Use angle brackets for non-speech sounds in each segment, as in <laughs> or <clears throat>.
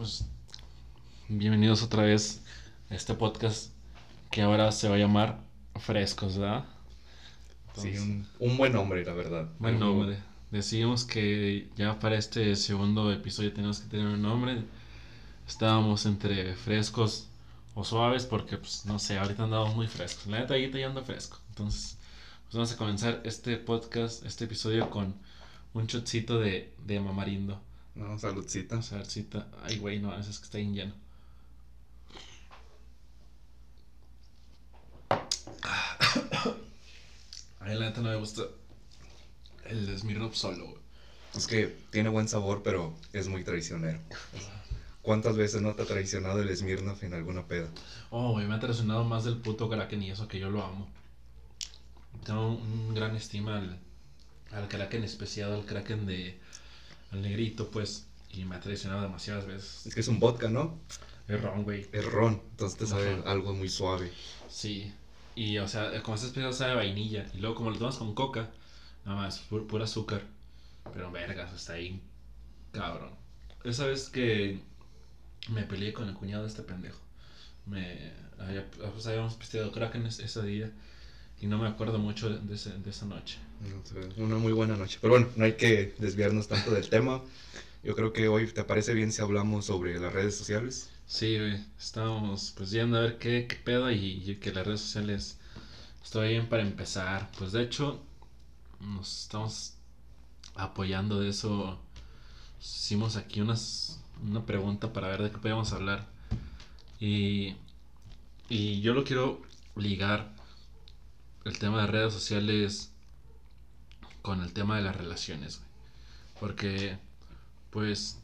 Pues bienvenidos otra vez a este podcast que ahora se va a llamar Frescos, ¿verdad? sí, un, buen nombre, la verdad. Buen nombre. Decimos que ya para este segundo episodio tenemos que tener un nombre. Estábamos entre frescos o suaves porque, pues, no sé, ahorita andamos muy frescos. La neta, ahorita ya ando fresco. Entonces, pues vamos a comenzar este podcast, este episodio con un shotcito de, de mamarindo. No, saludcita. Saludcita. Ay, güey, no, ese es que está bien lleno. <coughs> Ay, la neta no me gusta el Smirnoff solo, güey. Es que tiene buen sabor, pero es muy traicionero. ¿Cuántas veces no te ha traicionado el Smirnoff en alguna peda? Oh, güey, me ha traicionado más del puto Kraken y eso que yo lo amo. Tengo un gran estima al, al Kraken especial, al Kraken de al negrito, pues, y me ha traicionado demasiadas veces. Es que es un vodka, ¿no? Es ron, güey. Es ron, entonces te sabe algo muy suave. Sí, y o sea, como está especial sabe vainilla, y luego como lo tomas con coca, nada más, puro azúcar, pero vergas, está ahí, cabrón. Esa vez que me peleé con el cuñado de este pendejo, me, pues habíamos pisteado Kraken ese día, y no me acuerdo mucho de, de esa noche. Una muy buena noche. Pero bueno, no hay que desviarnos tanto del tema. Yo creo que hoy te parece bien si hablamos sobre las redes sociales. Sí, güey. Estábamos pues yendo a ver qué, pedo y, que las redes sociales estoy bien para empezar. Pues de hecho, nos estamos apoyando de eso. Hicimos aquí unas, una pregunta para ver de qué podíamos hablar. Y, y yo lo quiero ligar el tema de redes sociales con el tema de las relaciones, güey. Porque, pues,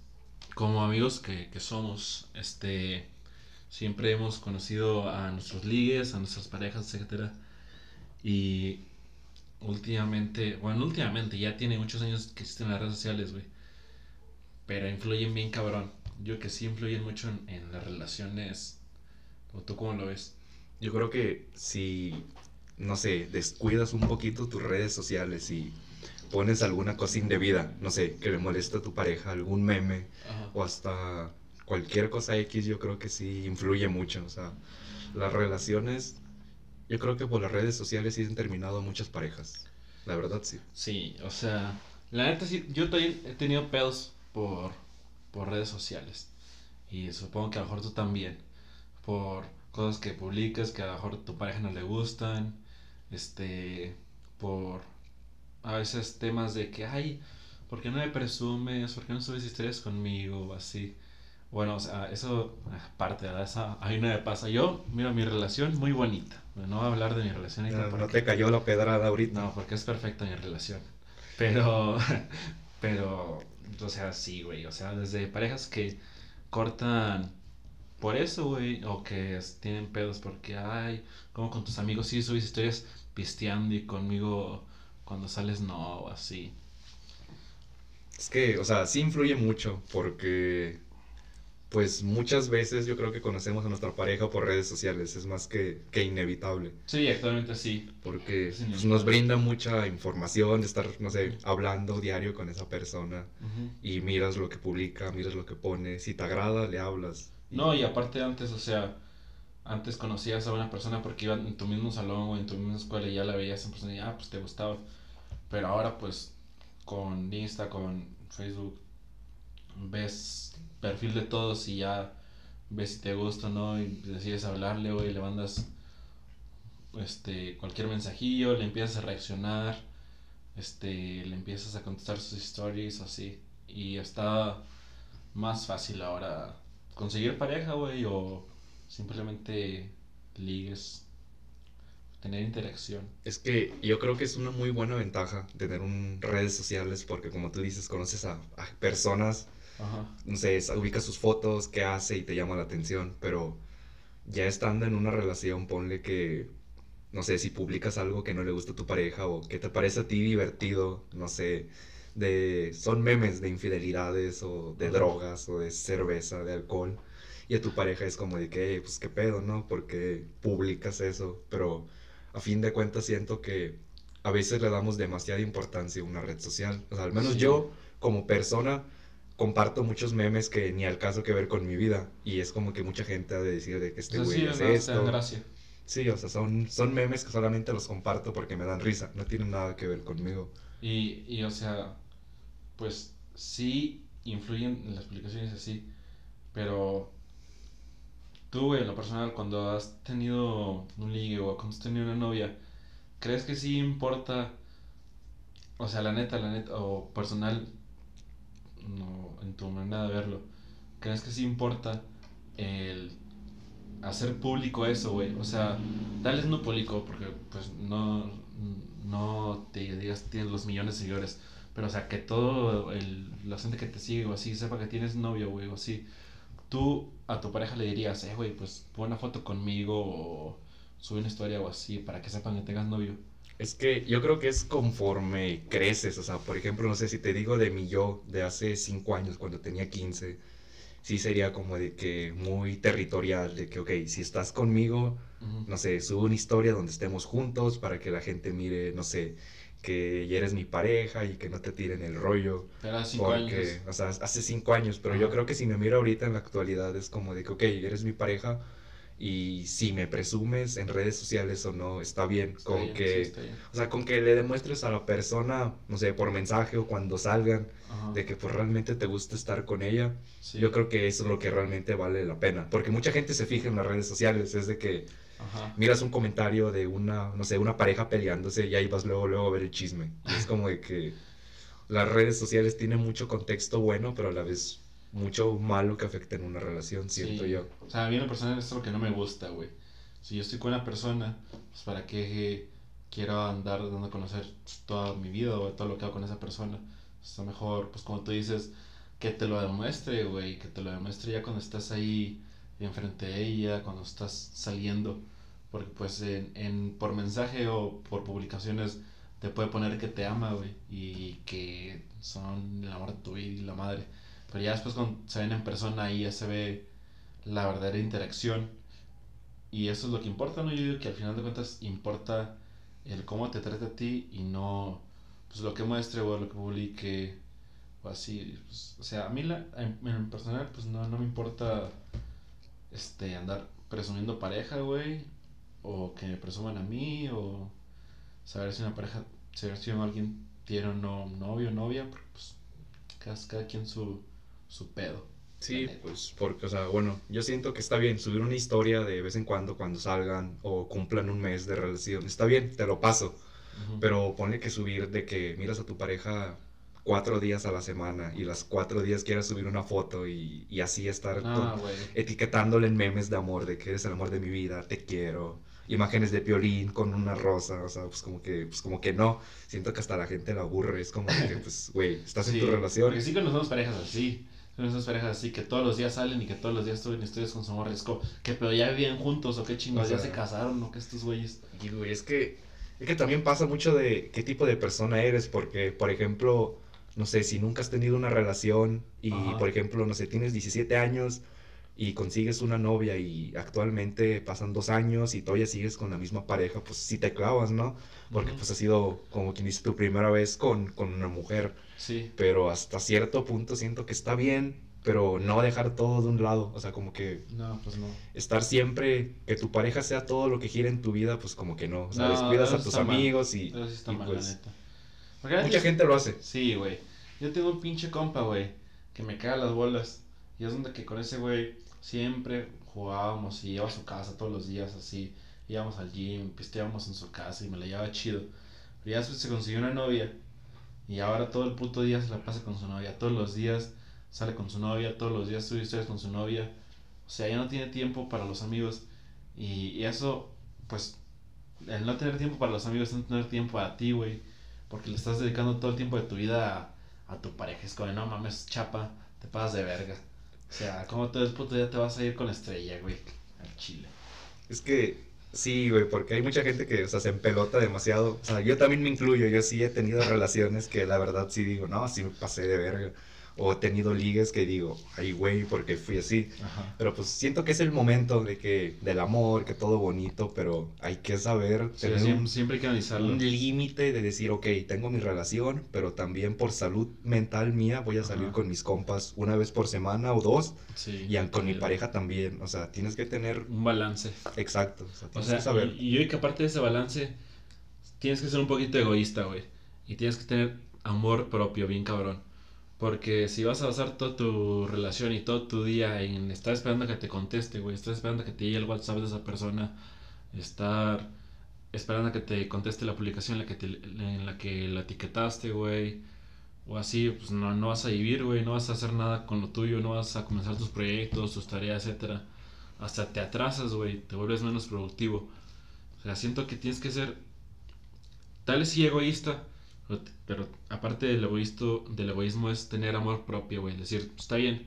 como amigos que, que somos, este, siempre hemos conocido a nuestros ligues, a nuestras parejas, etcétera. Y últimamente, bueno, últimamente ya tiene muchos años que existen las redes sociales, güey. Pero influyen bien cabrón. Yo que sí influyen mucho en, en las relaciones. ¿O tú cómo lo ves? Yo creo que si no sé, descuidas un poquito tus redes sociales y pones alguna cosa indebida, no sé, que le molesta a tu pareja, algún meme o hasta cualquier cosa X, yo creo que sí influye mucho. O sea, las relaciones, yo creo que por las redes sociales sí han terminado muchas parejas. La verdad, sí. Sí, o sea, la neta sí, yo también he tenido pedos por, por redes sociales. Y supongo que a lo mejor tú también. Por cosas que publicas que a lo mejor a tu pareja no le gustan este, por a veces temas de que, ay, ¿por qué no me presumes? ¿Por qué no subes historias conmigo? Así. Bueno, o sea, eso, aparte de esa, ahí no me pasa. Yo, mira, mi relación muy bonita. No voy a hablar de mi relación. No, no te cayó la pedrada ahorita. No, porque es perfecta mi relación. Pero, <laughs> pero, o sea, sí, güey. O sea, desde parejas que cortan por eso, güey, o que tienen pedos porque, ay, como con tus amigos sí subes historias pisteando y conmigo cuando sales no, o así. Es que, o sea, sí influye mucho porque, pues muchas veces yo creo que conocemos a nuestra pareja por redes sociales, es más que, que inevitable. Sí, actualmente sí. Porque pues, nos brinda mucha información estar, no sé, hablando diario con esa persona y miras lo que publica, miras lo que pone, si te agrada, le hablas no, y aparte antes, o sea, antes conocías a una persona porque iba en tu mismo salón o en tu misma escuela y ya la veías en persona y ah, pues te gustaba. Pero ahora pues con Insta, con Facebook, ves perfil de todos y ya ves si te gusta o no y decides hablarle o le mandas este cualquier mensajillo, le empiezas a reaccionar, este le empiezas a contestar sus stories así y está más fácil ahora conseguir pareja, güey, o simplemente ligues, tener interacción. Es que yo creo que es una muy buena ventaja tener un redes sociales porque como tú dices, conoces a, personas, no sé, ubicas sus fotos, qué hace y te llama la atención, pero ya estando en una relación, ponle que, no sé, si publicas algo que no le gusta a tu pareja o que te parece a ti divertido, no sé, de son memes de infidelidades o de drogas o de cerveza, de alcohol. Y a tu pareja es como de que, pues qué pedo, ¿no? Porque publicas eso. Pero a fin de cuentas siento que a veces le damos demasiada importancia a una red social. O sea, al menos yo como persona comparto muchos memes que ni al caso que ver con mi vida. Y es como que mucha gente ha de decir de que este güey es esto. Gracia. Sí, o sea, son, son memes que solamente los comparto porque me dan risa. No tienen nada que ver conmigo. Y, y o sea, pues sí influyen en las publicaciones así. Pero tú, güey, en lo personal, cuando has tenido un ligue o cuando has tenido una novia, ¿crees que sí importa? O sea, la neta, la neta, o personal, no, en tu manera de verlo, ¿crees que sí importa el hacer público eso, güey? O sea, darles no público, porque pues no, no te digas tienes los millones de seguidores, pero o sea, que todo el, la gente que te sigue o así sepa que tienes novio, güey, o así. Tú a tu pareja le dirías, eh, güey, pues pon una foto conmigo o sube una historia o así para que sepan que tengas novio. Es que yo creo que es conforme creces, o sea, por ejemplo, no sé si te digo de mi yo de hace 5 años, cuando tenía 15, sí sería como de que muy territorial, de que, ok, si estás conmigo, no sé, sube una historia donde estemos juntos para que la gente mire, no sé, que ya eres mi pareja y que no te tiren el rollo. Hace cinco años. O sea, hace cinco años, pero yo creo que si me miro ahorita en la actualidad es como de que, ok, eres mi pareja, y si me presumes en redes sociales o no, está bien. con que, o sea, con que le demuestres a la persona, no sé, por mensaje o cuando salgan, de que pues realmente te gusta estar con ella. Yo creo que eso es lo que realmente vale la pena. Porque mucha gente se fija en las redes sociales, es de que miras un comentario de una, no sé, una pareja peleándose y ahí vas luego, luego a ver el chisme. Y es como de que las redes sociales tienen mucho contexto bueno, pero a la vez mucho malo que afecte en una relación, siento yo. O sea, a mí en lo personal es lo que no me gusta, güey. Si yo estoy con una persona, pues para qué quiero andar dando a conocer toda mi vida o todo lo que hago con esa persona. Está mejor, pues como tú dices, que te lo demuestre, güey, que te lo demuestre ya cuando estás ahí enfrente de ella, cuando estás saliendo. Porque pues en, en por mensaje o por publicaciones te puede poner que te ama, güey, y que son el amor de tu vida y la madre. Pero ya después cuando se ven en persona ahí ya se ve la verdadera interacción. Y eso es lo que importa, ¿no? Yo digo que al final de cuentas importa el cómo te trata a ti y no pues lo que muestre o lo que publique o así. Pues, o sea, a mí la, en, personal pues no, no me importa este andar presumiendo pareja, güey. O que me presuman a mí o saber si una pareja, saber si alguien tiene o no novio o novia, porque pues cada, cada quien su su pedo. Sí, pues porque, o sea, bueno, yo siento que está bien subir una historia de vez en cuando cuando salgan o cumplan un mes de relación. Está bien, te lo paso. Pero pone que subir de que miras a tu pareja cuatro días a la semana y las cuatro días quieras subir una foto y, y así estar ah, etiquetándole en memes de amor, de que eres el amor de mi vida, te quiero. Imágenes de violín con una rosa, o sea, pues como que, pues como que no. Siento que hasta la gente la aburre, es como que, pues, <laughs> güey, estás en tu relación. Porque sí conocemos parejas así son esas parejas así que todos los días salen y que todos los días suben historias con su amor. Es que pero ya vivían juntos o qué chingados, ya se casaron o qué estos güeyes. Y güey, es que, es que también pasa mucho de qué tipo de persona eres, porque, por ejemplo, no sé, si nunca has tenido una relación y, por ejemplo, no sé, tienes 17 años y consigues una novia y actualmente pasan dos años y todavía sigues con la misma pareja, pues sí te clavas, ¿no? Porque pues ha sido como quien dice tu primera vez con, con una mujer. Sí. Pero hasta cierto punto siento que está bien, pero no dejar todo de un lado. O sea, como que. No, pues no. Estar siempre, que tu pareja sea todo lo que gira en tu vida, pues como que no. O sea, descuidas a tus amigos y. Eso está mal, pues, Mucha gente lo hace. Sí, güey. Yo tengo un pinche compa, güey, que me caga las bolas. Y es donde que con ese güey siempre jugábamos y iba a su casa todos los días así. Íbamos al gym, pisteábamos en su casa y me la llevaba chido. Pero ya se consiguió una novia y ahora todo el puto día se la pasa con su novia. Todos los días sale con su novia, todos los días sube historias con su novia. O sea, ya no tiene tiempo para los amigos. Y, eso, pues, el no tener tiempo para los amigos es no tener tiempo a ti, güey. Porque le estás dedicando todo el tiempo de tu vida a, tu pareja. Es como, no mames, chapa, te pasas de verga. O sea, como todo el puto día te vas a ir con estrella, güey, al chile. Es que Sí, güey, porque hay mucha gente que, o sea, se empelota demasiado. O sea, yo también me incluyo, yo sí he tenido relaciones que la verdad sí digo, no, sí me pasé de verga. O o he tenido ligues que digo, ay, güey, porque fui así. Pero pues siento que es el momento de que, del amor, que todo bonito, pero hay que saber tener siempre, hay que analizarlo. un límite de decir, ok, tengo mi relación, pero también por salud mental mía voy a salir con mis compas una vez por semana o dos. y con mi pareja también. O sea, tienes que tener... Un balance. Exacto. O sea, saber. Y, y que aparte de ese balance, tienes que ser un poquito egoísta, güey. Y tienes que tener amor propio, bien cabrón. Porque si vas a basar toda tu relación y todo tu día en estar esperando que te conteste, güey, estar esperando que te llegue el WhatsApp de esa persona, estar esperando a que te conteste la publicación en la que, te, en la, que la etiquetaste, güey, o así, pues no, no vas a vivir, güey, no vas a hacer nada con lo tuyo, no vas a comenzar tus proyectos, tus tareas, etcétera. Hasta te atrasas, güey, te vuelves menos productivo. O sea, siento que tienes que ser tal sí egoísta, pero aparte del egoísmo, del egoísmo es tener amor propio, güey. Decir, está bien,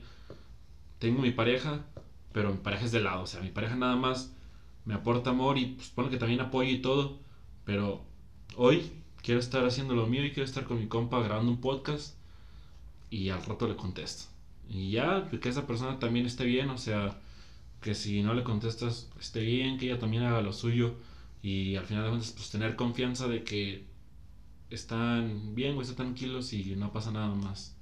tengo mi pareja, pero mi pareja es de lado. O sea, mi pareja nada más me aporta amor y pues pone que también apoyo y todo. Pero hoy quiero estar haciendo lo mío y quiero estar con mi compa grabando un podcast. Y al rato le contesto. Y ya, que esa persona también esté bien. O sea, que si no le contestas, esté bien, que ella también haga lo suyo. Y al final de cuentas, pues tener confianza de que están bien, güey, están tranquilos y no pasa nada más.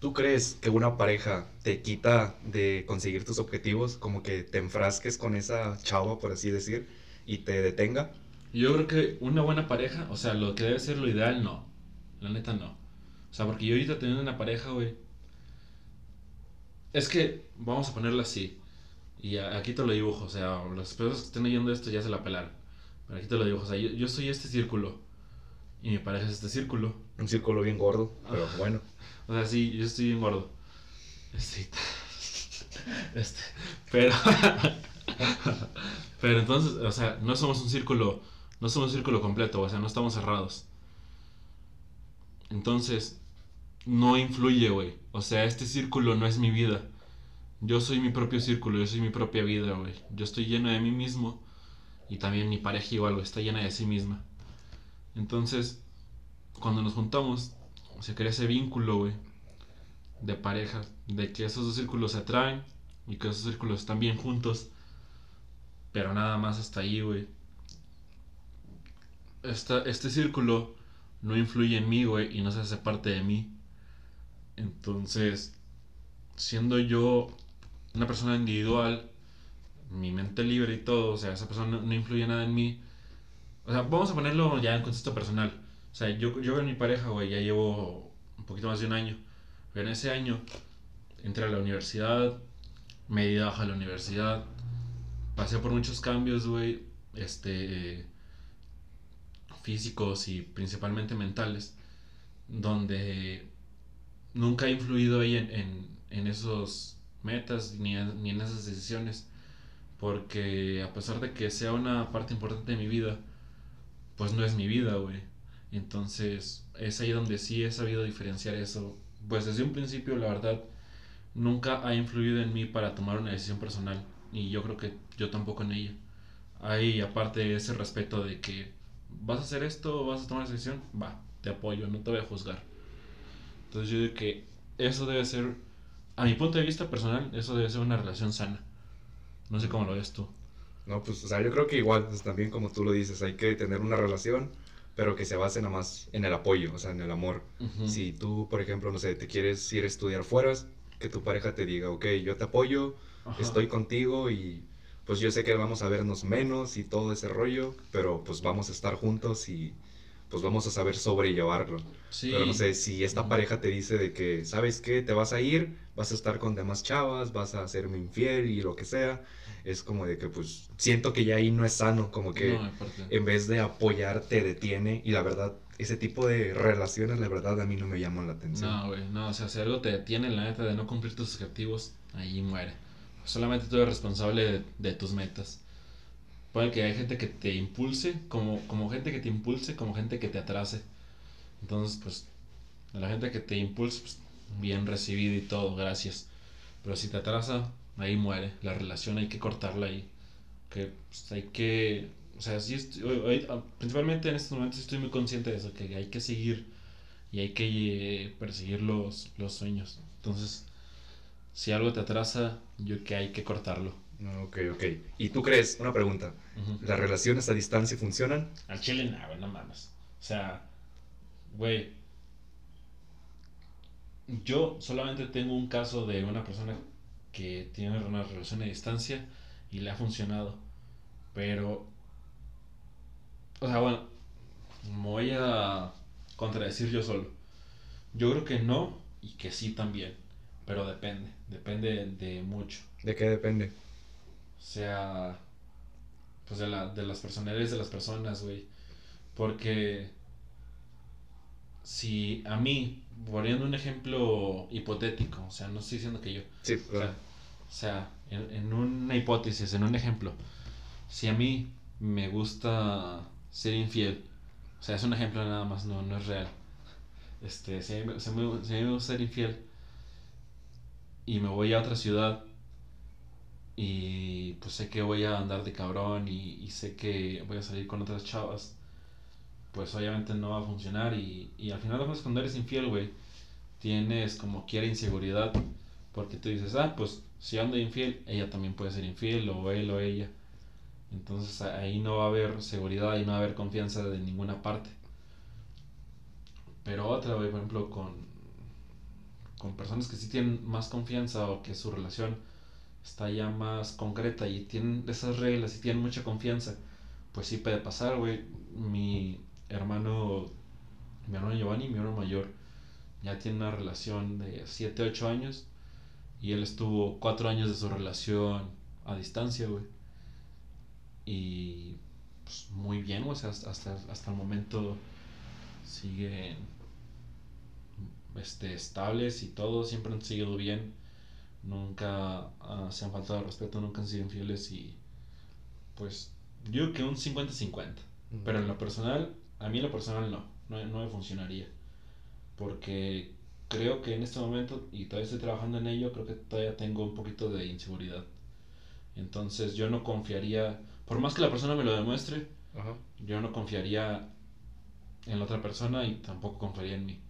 ¿Tú crees que una pareja te quita de conseguir tus objetivos, como que te enfrasques con esa chava, por así decir, y te detenga? Yo creo que una buena pareja, o sea, lo que debe ser lo ideal, no. La neta, no. O sea, porque yo ahorita teniendo una pareja, güey. Es que, vamos a ponerlo así. Y aquí te lo dibujo, o sea, las personas que estén leyendo esto ya se la pelaron. Pero aquí te lo dibujo, o sea, yo, yo soy este círculo. Y mi pareja es este círculo. Un círculo bien gordo, pero bueno. O sea, sí, yo estoy bien gordo. Este. <laughs> Este. Pero. <laughs> pero entonces, o sea, no somos un círculo. No somos un círculo completo, o sea, no estamos cerrados. Entonces, no influye, güey. O sea, este círculo no es mi vida. Yo soy mi propio círculo, yo soy mi propia vida, güey. Yo estoy lleno de mí mismo. Y también mi pareja igual, está llena de sí misma. Entonces, cuando nos juntamos, se crea ese vínculo, güey, de pareja, de que esos dos círculos se atraen y que esos círculos están bien juntos, pero nada más hasta ahí, güey. este círculo no influye en mí, güey, y no se hace parte de mí. Entonces, siendo yo una persona individual, mi mente libre y todo, o sea, esa persona no influye nada en mí, o sea, vamos a ponerlo ya en contexto personal. O sea, yo, yo en mi pareja, güey, ya llevo un poquito más de un año. Pero en ese año entré a la universidad, me di baja a la universidad, pasé por muchos cambios, güey, este, físicos y principalmente mentales, donde nunca he influido ahí en, en, en esos metas ni, ni en esas decisiones, porque a pesar de que sea una parte importante de mi vida, pues no es mi vida, güey. Entonces, es ahí donde sí he sabido diferenciar eso. Pues desde un principio, la verdad, nunca ha influido en mí para tomar una decisión personal. Y yo creo que yo tampoco en ella. Hay aparte ese respeto de que vas a hacer esto, vas a tomar esa decisión, va, te apoyo, no te voy a juzgar. Entonces yo digo que eso debe ser, a mi punto de vista personal, eso debe ser una relación sana. No sé cómo lo ves tú. No, pues, o sea, yo creo que igual, pues, también como tú lo dices, hay que tener una relación, pero que se base nada más en el apoyo, o sea, en el amor. Si tú, por ejemplo, no sé, te quieres ir a estudiar fuera, que tu pareja te diga, ok, yo te apoyo, estoy contigo y pues yo sé que vamos a vernos menos y todo ese rollo, pero pues vamos a estar juntos y pues vamos a saber sobrellevarlo. Pero no sé, si esta pareja te dice de que, ¿sabes qué? Te vas a ir, vas a estar con demás chavas, vas a hacerme infiel y lo que sea, es como de que pues siento que ya ahí no es sano, como que en vez de apoyar te detiene y la verdad ese tipo de relaciones la verdad a mí no me llaman la atención. No, güey, no, o sea, si algo te detiene la neta de no cumplir tus objetivos, ahí muere. Solamente tú eres responsable de, tus metas. Puede que hay gente que te impulse, como, como gente que te impulse, como gente que te atrase. Entonces, pues, a la gente que te impulse, pues, bien recibido y todo, gracias. Pero si te atrasa, ahí muere la relación, hay que cortarla ahí. Que pues, hay que, o sea, sí, principalmente en estos momentos estoy muy consciente de eso, que hay que seguir y hay que eh, perseguir los, los sueños. Entonces, si algo te atrasa, yo que hay que cortarlo. Ok, ok. ¿Y tú crees, una pregunta, ¿las relaciones a distancia funcionan? Al chile nada, no mames. O sea, güey, yo solamente tengo un caso de una persona que tiene una relación a distancia y le ha funcionado. Pero, o sea, bueno, me voy a contradecir yo solo. Yo creo que no y que sí también, pero depende, depende de mucho. ¿De qué depende? O sea, pues de, la, de las personalidades de las personas, güey. Porque si a mí, poniendo un ejemplo hipotético, o sea, no estoy diciendo que yo. Sí, claro. O sea, en, en, una hipótesis, en un ejemplo, si a mí me gusta ser infiel, o sea, es un ejemplo nada más, no, no es real. Este, si a, mí, si, a mí, me gusta ser infiel y me voy a otra ciudad y pues sé que voy a andar de cabrón y, y sé que voy a salir con otras chavas, pues obviamente no va a funcionar y, y al final de cuando eres infiel, güey, tienes como quiera inseguridad porque tú dices, ah, pues si ando infiel, ella también puede ser infiel o él o ella. Entonces ahí no va a haber seguridad, ahí no va a haber confianza de ninguna parte. Pero otra, güey, por ejemplo, con, con personas que sí tienen más confianza o que su relación está ya más concreta y tienen esas reglas y tienen mucha confianza, pues sí puede pasar, güey. Mi hermano, mi hermano Giovanni, mi hermano mayor, ya tiene una relación de 7, 8 años y él estuvo 4 años de su relación a distancia, güey. Y pues, muy bien, güey. hasta, hasta el momento siguen este, estables y todo. Siempre han seguido bien nunca uh, se han faltado al respeto, nunca han sido infieles y pues yo que un 50-50. Pero en lo personal, a mí en lo personal no, no, no me funcionaría. Porque creo que en este momento, y todavía estoy trabajando en ello, creo que todavía tengo un poquito de inseguridad. Entonces yo no confiaría, por más que la persona me lo demuestre, yo no confiaría en la otra persona y tampoco confiaría en mí.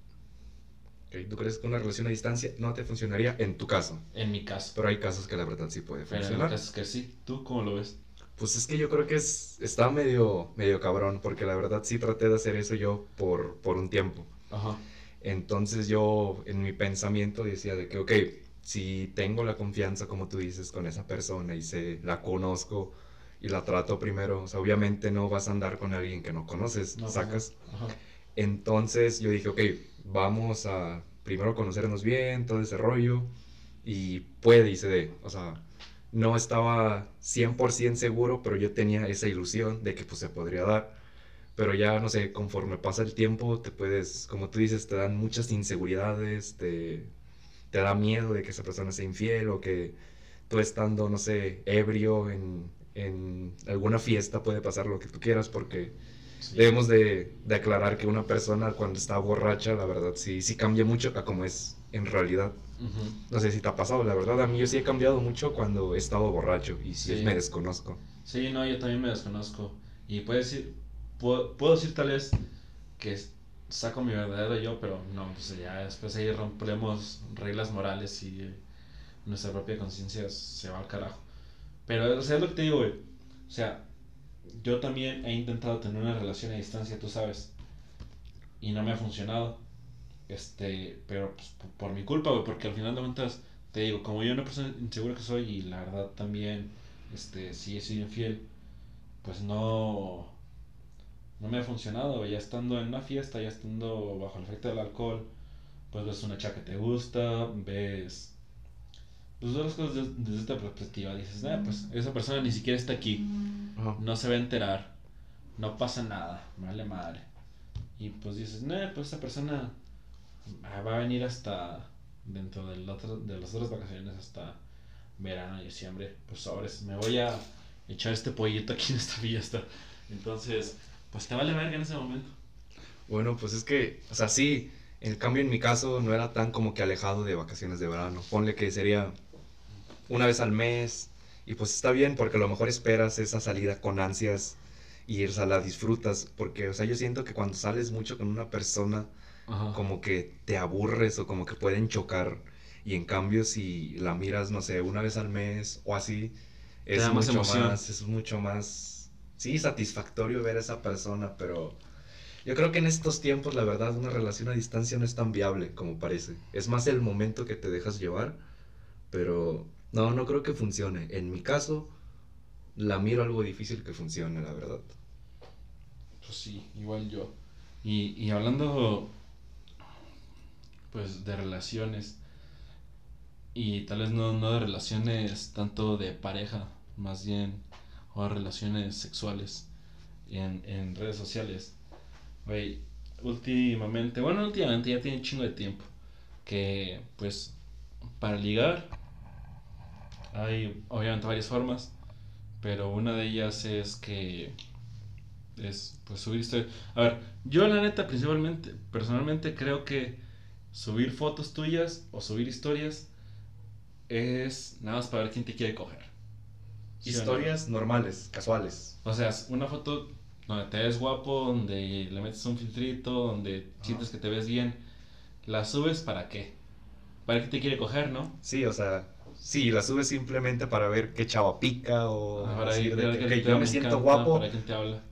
¿Tú crees que una relación a distancia no te funcionaría en tu caso? En mi caso. Pero hay casos que la verdad sí puede funcionar. Pero hay casos que sí. ¿Tú cómo lo ves? Pues es que yo creo que es, está medio, medio cabrón, porque la verdad sí traté de hacer eso yo por, por un tiempo. Ajá. Entonces yo en mi pensamiento decía de que, ok, si tengo la confianza, como tú dices, con esa persona y se la conozco y la trato primero, o sea, obviamente no vas a andar con alguien que no conoces, sacas. Ajá. Entonces yo dije, ok, vamos a primero conocernos bien, todo ese rollo, y puede y se dé. O sea, no estaba 100% seguro, pero yo tenía esa ilusión de que pues se podría dar. Pero ya, no sé, conforme pasa el tiempo, te puedes, como tú dices, te dan muchas inseguridades, te, te da miedo de que esa persona sea infiel o que tú estando, no sé, ebrio en, en alguna fiesta puede pasar lo que tú quieras porque Debemos de, de, aclarar que una persona cuando está borracha, la verdad, sí, sí cambia mucho a como es en realidad. No sé si te ha pasado, la verdad, a mí yo sí he cambiado mucho cuando he estado borracho y sí, me desconozco. Sí, no, yo también me desconozco. Y puedo decir, puedo, puedo decir tal vez que saco mi verdadero yo, pero no, pues ya después ahí rompemos reglas morales y nuestra propia conciencia se va al carajo. Pero, o sea, es lo que te digo, güey. O sea, yo también he intentado tener una relación a distancia, tú sabes, y no me ha funcionado. Este, pero pues, por, mi culpa, güey, porque al final de cuentas, te digo, como yo una persona insegura que soy y la verdad también, este, sí he sido infiel, pues no, no me ha funcionado, Ya estando en una fiesta, ya estando bajo el efecto del alcohol, pues ves una chica que te gusta, ves pues las cosas desde, esta perspectiva. Dices, ah, pues esa persona ni siquiera está aquí. No se va a enterar. No pasa nada. Vale madre. Y pues dices, no, pues esa persona va a venir hasta dentro del otro, de las otras vacaciones hasta verano y diciembre. Pues sobres, me voy a echar este pollito aquí en esta fiesta. Entonces, pues te vale verga en ese momento. Bueno, pues es que, o sea, sí, el cambio en mi caso no era tan como que alejado de vacaciones de verano. Ponle que sería una vez al mes. Y pues está bien porque a lo mejor esperas esa salida con ansias y o sea, la disfrutas. Porque, o sea, yo siento que cuando sales mucho con una persona, como que te aburres o como que pueden chocar. Y en cambio, si la miras, no sé, una vez al mes o así, es mucho más, es mucho más, sí, satisfactorio ver a esa persona, pero yo creo que en estos tiempos, la verdad, una relación a distancia no es tan viable como parece. Es más el momento que te dejas llevar, pero no, no creo que funcione. En mi caso, la miro algo difícil que funcione, la verdad. Pues sí, igual yo. Y, y hablando, pues, de relaciones, y tal vez no, no de relaciones tanto de pareja, más bien, o relaciones sexuales en, en redes sociales. Güey, últimamente, bueno, últimamente ya tiene chingo de tiempo, que pues para ligar hay obviamente varias formas, pero una de ellas es que es pues subir historias. A ver, yo la neta principalmente, personalmente creo que subir fotos tuyas o subir historias es nada más para ver quién te quiere coger. Historias normales, casuales. O sea, una foto donde te ves guapo, donde le metes un filtrito, donde sientes que te ves bien. ¿La subes para qué? Para que te quiere coger, ¿no? Sí, o sea, Sí, la subes simplemente para ver qué chava pica o para decir que, yo me siento guapo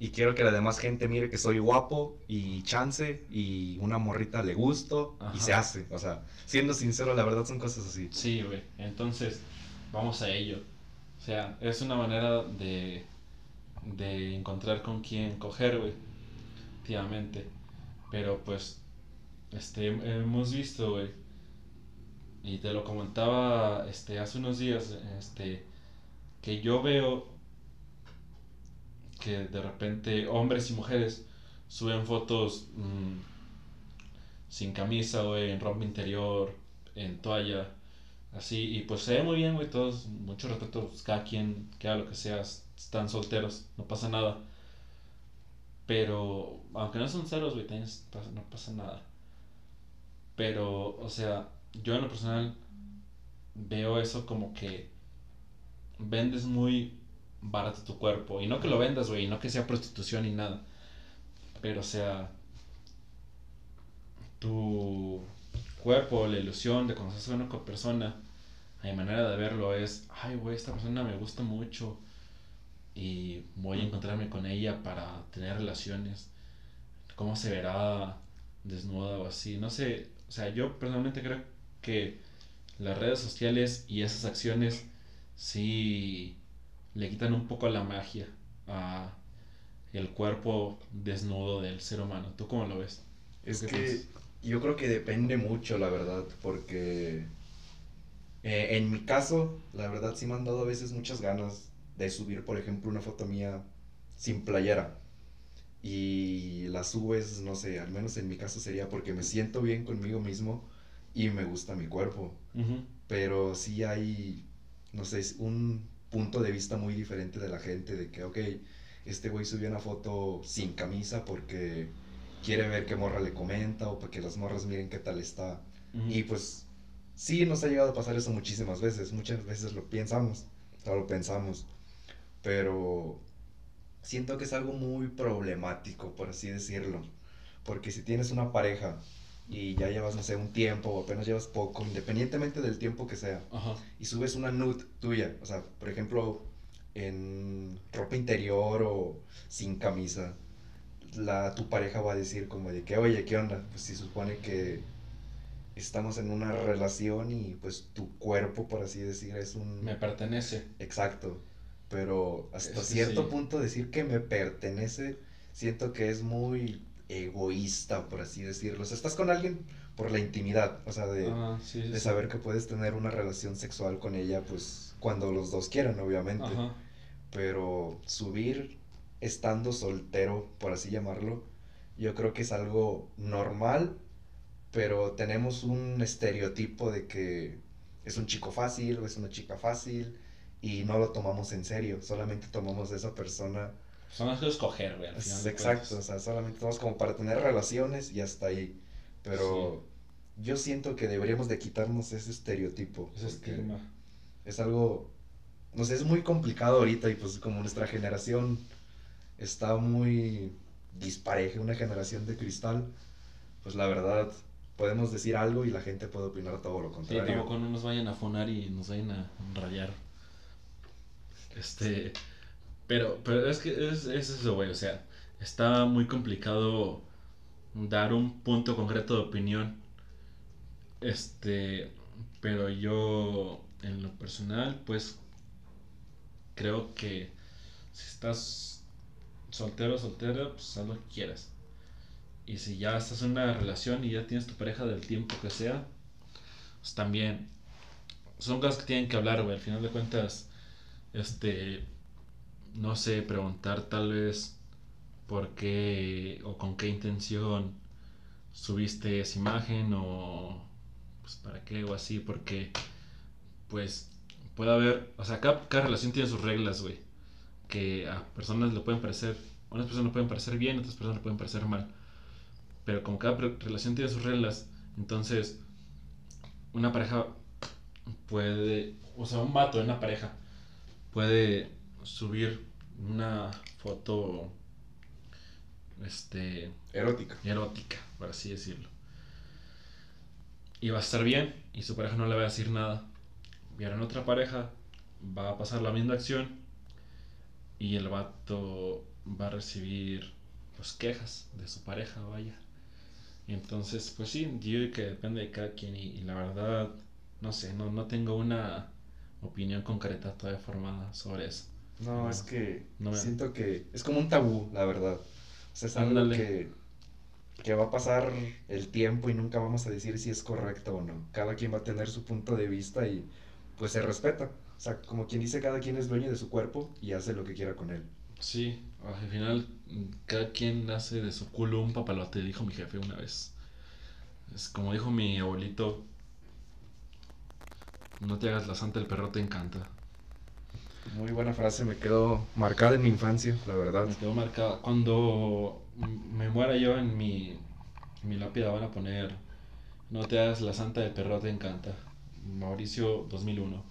y quiero que la demás gente mire que soy guapo y chance y una morrita le gusto y se hace. O sea, siendo sincero, la verdad son cosas así. Sí, güey. Entonces, vamos a ello. O sea, es una manera de, de encontrar con quién coger, güey. Efectivamente. Pero pues, este, hemos visto, güey y te lo comentaba este, hace unos días, este, que yo veo que de repente hombres y mujeres suben fotos mm, sin camisa, o en ropa interior, en toalla, así, y pues se ve muy bien, güey, todos, mucho respeto, pues, cada quien haga lo que sea, están solteros, no pasa nada. Pero, aunque no son ceros, güey, no pasa nada. Pero, o sea, yo en lo personal veo eso como que vendes muy barato tu cuerpo. Y no que lo vendas, güey, y no que sea prostitución ni nada. Pero o sea, tu cuerpo, la ilusión de conocer a una persona, mi manera de verlo es, ay, güey, esta persona me gusta mucho y voy a encontrarme con ella para tener relaciones. ¿Cómo se verá desnuda o así? No sé, o sea, yo personalmente creo que las redes sociales y esas acciones sí le quitan un poco la magia a el cuerpo desnudo del ser humano. ¿Tú cómo lo ves? Es que yo creo que depende mucho, la verdad, porque eh, en mi caso, la verdad sí me han dado a veces muchas ganas de subir, por ejemplo, una foto mía sin playera. Y la subes, no sé, al menos en mi caso sería porque me siento bien conmigo mismo y me gusta mi cuerpo. Pero sí hay, no sé, un punto de vista muy diferente de la gente de que, ok, este güey subió una foto sin camisa porque quiere ver qué morra le comenta o para que las morras miren qué tal está. Y pues sí nos ha llegado a pasar eso muchísimas veces, muchas veces lo pensamos, o lo pensamos, pero siento que es algo muy problemático, por así decirlo, porque si tienes una pareja y ya llevas, no sé, un tiempo o apenas llevas poco, independientemente del tiempo que sea, y subes una nude tuya, o sea, por ejemplo, en ropa interior o sin camisa, la, tu pareja va a decir como de que, oye, ¿qué onda? Pues si supone que estamos en una relación y pues tu cuerpo, por así decir, es un... Me pertenece. Exacto. Pero hasta cierto punto decir que me pertenece, siento que es muy egoísta, por así decirlo. O sea, estás con alguien por la intimidad, o sea, de, ah, de saber que puedes tener una relación sexual con ella, pues cuando los dos quieran, obviamente. Pero subir estando soltero, por así llamarlo, yo creo que es algo normal, pero tenemos un estereotipo de que es un chico fácil o es una chica fácil y no lo tomamos en serio, solamente tomamos a esa persona son las que escoger, güey, al final. exacto, o sea, solamente estamos como para tener relaciones y hasta ahí. Pero yo siento que deberíamos de quitarnos ese estereotipo. Ese estigma. Es algo, no sé, es muy complicado ahorita y pues como nuestra generación está muy dispareja, una generación de cristal, pues la verdad, podemos decir algo y la gente puede opinar todo lo contrario. Sí, tampoco no nos vayan a fonar y nos vayan a rayar. Este, pero, pero es que es, es eso, güey, o sea, está muy complicado dar un punto concreto de opinión. Este, pero yo, en lo personal, pues, creo que si estás soltero o soltera, pues haz lo que quieras. Y si ya estás en una relación y ya tienes tu pareja del tiempo que sea, pues también son cosas que tienen que hablar, güey. Al final de cuentas, este, no sé, preguntar tal vez por qué o con qué intención subiste esa imagen o pues para qué o así, porque pues puede haber, o sea, cada, cada relación tiene sus reglas, güey, que a personas le pueden parecer, unas personas le pueden parecer bien, otras personas le pueden parecer mal. Pero como cada relación tiene sus reglas, entonces una pareja puede, o sea, un vato de una pareja puede subir una foto este erótica. erótica por así decirlo. Y va a estar bien y su pareja no le va a decir nada. Y ahora en otra pareja va a pasar la misma acción y el vato va a recibir pues quejas de su pareja vaya. Y entonces pues sí yo digo que depende de cada quien y, la verdad no sé no, no tengo una opinión concreta todavía formada sobre eso no, es que siento que es como un tabú, la verdad. O sea, es algo que, que va a pasar el tiempo y nunca vamos a decir si es correcto o no. Cada quien va a tener su punto de vista y pues se respeta. O sea, como quien dice, cada quien es dueño de su cuerpo y hace lo que quiera con él. Sí, al final cada quien hace de su culo un papalote, dijo mi jefe una vez. Es como dijo mi abuelito, no te hagas la santa, el perro te encanta. Muy buena frase, me quedó marcada en mi infancia, la verdad. Me quedó marcada. Cuando me muera yo en mi, mi lápida van a poner No te hagas la santa del perro te encanta. Mauricio 2001.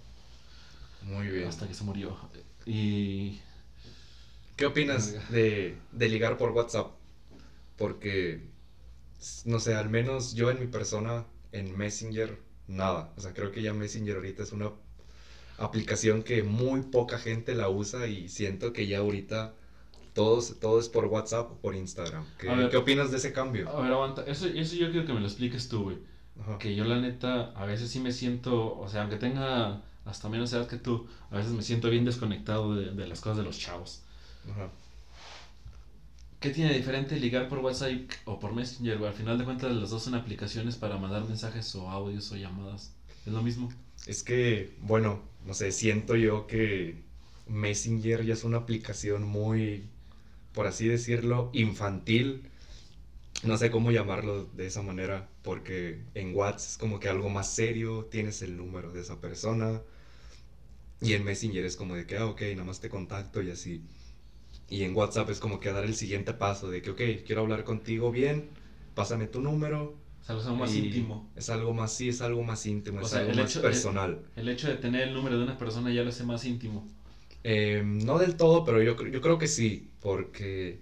Muy bien. Hasta que se murió. Y... ¿Qué opinas de, de ligar por WhatsApp? Porque, no sé, al menos yo en mi persona, en Messenger, nada. O sea, creo que ya Messenger ahorita es una aplicación que muy poca gente la usa y siento que ya ahorita todos, todo es por WhatsApp o por Instagram. ¿Qué, ¿qué opinas de ese cambio? A ver, aguanta. Eso, eso yo quiero que me lo expliques tú, güey. Que yo la neta, a veces sí me siento, o sea, aunque tenga hasta menos edad que tú, a veces me siento bien desconectado de, de las cosas de los chavos. Ajá. ¿Qué tiene diferente ligar por WhatsApp o por Messenger? Al final de cuentas, las dos son aplicaciones para mandar mensajes o audios o llamadas. ¿Es lo mismo? Es que, bueno, no sé, siento yo que Messenger ya es una aplicación muy, por así decirlo, infantil. No sé cómo llamarlo de esa manera, porque en WhatsApp es como que algo más serio, tienes el número de esa persona. Y en Messenger es como de que, ah, ok, nada más te contacto y así. Y en WhatsApp es como que dar el siguiente paso de que, ok, quiero hablar contigo bien, pásame tu número, es algo más íntimo. Es algo más, sí, es algo más íntimo, es algo más personal. El, hecho de tener el número de una persona ya lo hace más íntimo. Em, no del todo, pero yo, yo creo que sí, porque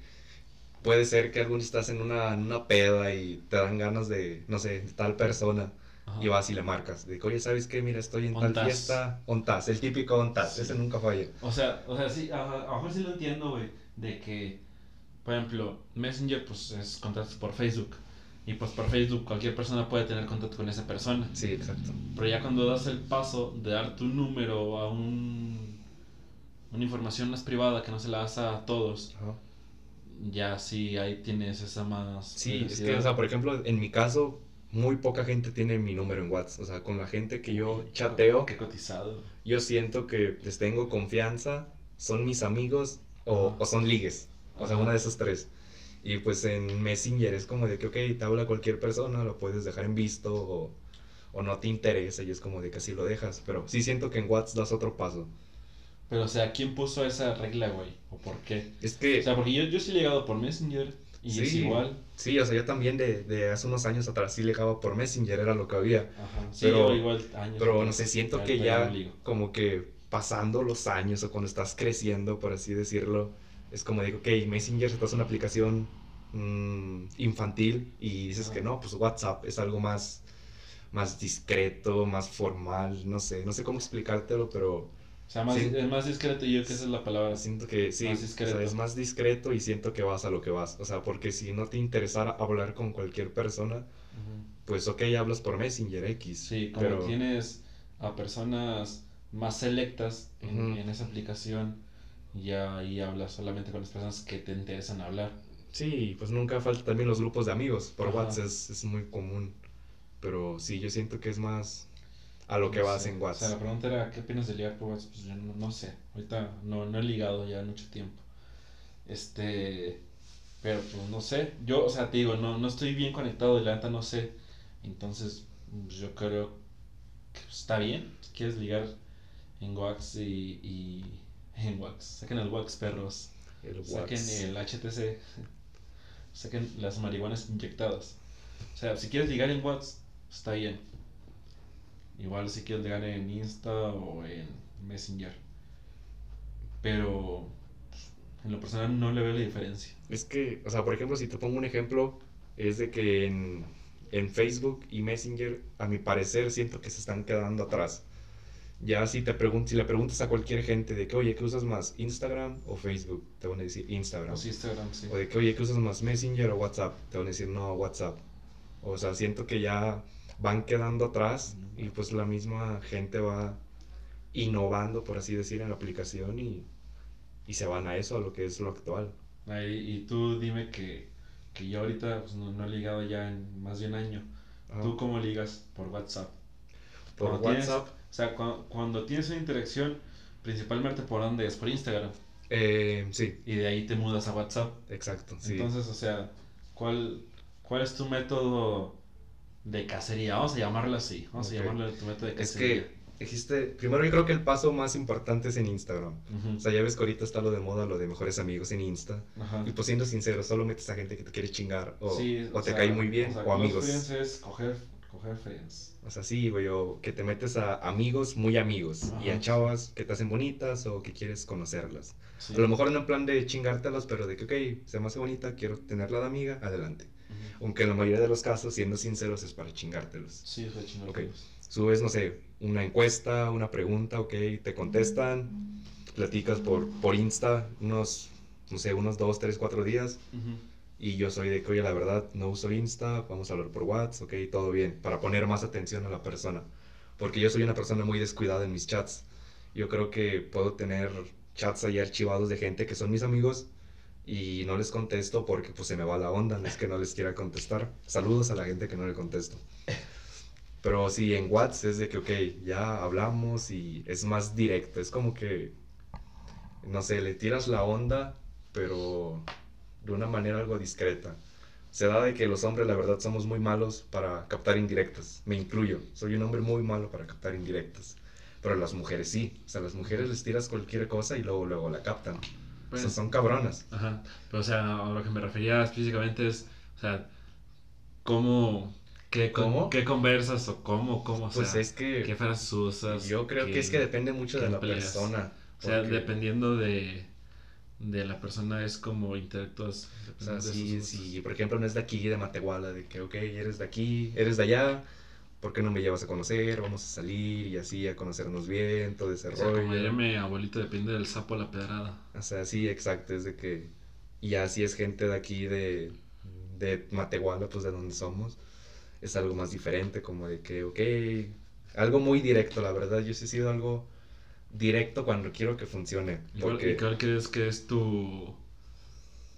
puede ser que algún estás en una, en una peda y te dan ganas de, no sé, de tal persona. Y vas y le marcas. De oye, ¿sabes qué? Mira, estoy en tal fiesta. Ontas, el típico ontas. Ese nunca falla. O sea, o sea, sí, a, lo mejor sí lo entiendo, güey. De que, por ejemplo, Messenger, pues es contactos por Facebook. Y pues por Facebook cualquier persona puede tener contacto con esa persona. Sí, exacto. Pero ya cuando das el paso de dar tu número a un, una información más privada que no se la das a todos, ya sí ahí tienes esa más... Sí, es que, o sea, por ejemplo, en mi caso, muy poca gente tiene mi número en WhatsApp. O sea, con la gente que yo chateo... Qué cotizado. Yo siento que les tengo confianza, son mis amigos o, o son ligues. O sea, una de esas tres. Y pues en Messenger es como de que, ok, te habla cualquier persona, lo puedes dejar en visto o, o no te interesa y es como de que así lo dejas. Pero sí siento que en WhatsApp das otro paso. Pero, o sea, ¿quién puso esa regla, güey? ¿O por qué? Es que... O sea, porque yo, yo sí he llegado por Messenger y sí, es igual. Sí, o sea, yo también de, de hace unos años atrás sí llegaba por Messenger, era lo que había. Ajá, sí, pero, igual años. Pero, no sé, siento que ya como que pasando los años o cuando estás creciendo, por así decirlo, es como digo, ok, Messenger es una aplicación mm, infantil y dices que no, pues WhatsApp es algo más, más discreto, más formal, no sé, no sé cómo explicártelo, pero... O sea, más, es más discreto yo que esa es la palabra. Siento que sí, es más discreto y siento que vas a lo que vas. O sea, porque si no te interesara hablar con cualquier persona, pues ok, hablas por Messenger X. Sí, como pero... tienes a personas más selectas en, en esa aplicación, ya ahí hablas solamente con las personas que te interesan hablar. Sí, pues nunca falta también los grupos de amigos. Por WhatsApp es, es, muy común. Pero sí, yo siento que es más a lo que vas en WhatsApp. O sea, la pregunta era, ¿qué opinas de ligar por WhatsApp? Pues yo no, no, sé. Ahorita no, no he ligado ya mucho tiempo. Este... Pero pues no sé. Yo, o sea, te digo, no, no estoy bien conectado de la neta, no sé. Entonces, pues, yo creo que está bien. Si quieres ligar en WhatsApp y, y en Wax. Saquen el Wax, perros. El Saquen el HTC. Saquen las marihuanas inyectadas. O sea, si quieres ligar en WhatsApp, está bien. Igual si quieres ligar en Insta o en Messenger. Pero en lo personal no le veo la diferencia. Es que, o sea, por ejemplo, si te pongo un ejemplo, es de que en, en Facebook y Messenger, a mi parecer, siento que se están quedando atrás. Ya si, te si le preguntas a cualquier gente de que, oye, ¿qué usas más? ¿Instagram o Facebook? Te van a decir Instagram. O, Instagram, sí. o de que, oye, ¿qué usas más? ¿Messenger o WhatsApp? Te van a decir, no, WhatsApp. O sea, siento que ya van quedando atrás y pues la misma gente va innovando, por así decir, en la aplicación y, y se van a eso, a lo que es lo actual. y tú dime que, que yo ahorita pues, no, he ligado ya en más de un año. ¿Tú cómo ligas? Por WhatsApp. Por WhatsApp. O sea, cuando, tienes una interacción, principalmente por dónde es, por Instagram. Eh, sí. Y de ahí te mudas a WhatsApp. Exacto, sí. Entonces, o sea, ¿cuál, cuál es tu método de cacería? Vamos a llamarlo así. Vamos a llamarlo tu método de cacería. Es que dijiste, primero yo creo que el paso más importante es en Instagram. O sea, ya ves que ahorita está lo de moda, lo de mejores amigos en Insta. Y pues siendo sincero, solo metes a gente que te quiere chingar o, o, te cae muy bien o, amigos. es coger, coger friends. O sea, sí, güey, o que te metes a amigos muy amigos y a chavas que te hacen bonitas o que quieres conocerlas. A lo mejor no en plan de chingártelas, pero de que, ok, se me hace bonita, quiero tenerla de amiga, adelante. Aunque en la mayoría de los casos, siendo sinceros, es para chingártelos. Sí, es de chingártelos. Subes, no sé, una encuesta, una pregunta, ok, te contestan, platicas por, por Insta unos, no sé, unos dos, tres, cuatro días. Y yo soy de que, oye, la verdad, no uso Insta, vamos a hablar por WhatsApp, ok, todo bien, para poner más atención a la persona. Porque yo soy una persona muy descuidada en mis chats. Yo creo que puedo tener chats ahí archivados de gente que son mis amigos y no les contesto porque pues se me va la onda, no es que no les quiera contestar. Saludos a la gente que no le contesto. Pero sí, en WhatsApp es de que, ok, ya hablamos y es más directo, es como que, no sé, le tiras la onda, pero de una manera algo discreta. Se da de que los hombres, la verdad, somos muy malos para captar indirectas. Me incluyo. Soy un hombre muy malo para captar indirectas. Pero las mujeres sí. O sea, las mujeres les tiras cualquier cosa y luego, luego la captan. o sea, pues, son cabronas. Ajá. Pero, o sea, a lo que me refería físicamente es, o sea, cómo... ¿Qué, ¿Cómo? ¿Qué conversas o cómo? cómo o pues es que... ¿Qué frases usas? Yo creo que es que depende mucho de la persona. O sea, dependiendo de de la persona es como interactúas. O sea, sí, sí, por ejemplo, no es de aquí, de Matehuala, de que, ok, eres de aquí, eres de allá, ¿por qué no me llevas a conocer? Vamos a salir y así a conocernos bien, todo ese o sea, rollo. Como llame abuelito, depende del sapo a la pedrada. O sea, sí, exacto, es de que, y así es gente de aquí, de, de Matehuala, pues de donde somos, es algo más diferente, como de que, ok, algo muy directo, la verdad, yo sí he sido algo directo cuando quiero que funcione. Porque... ¿Y cuál crees que es tu,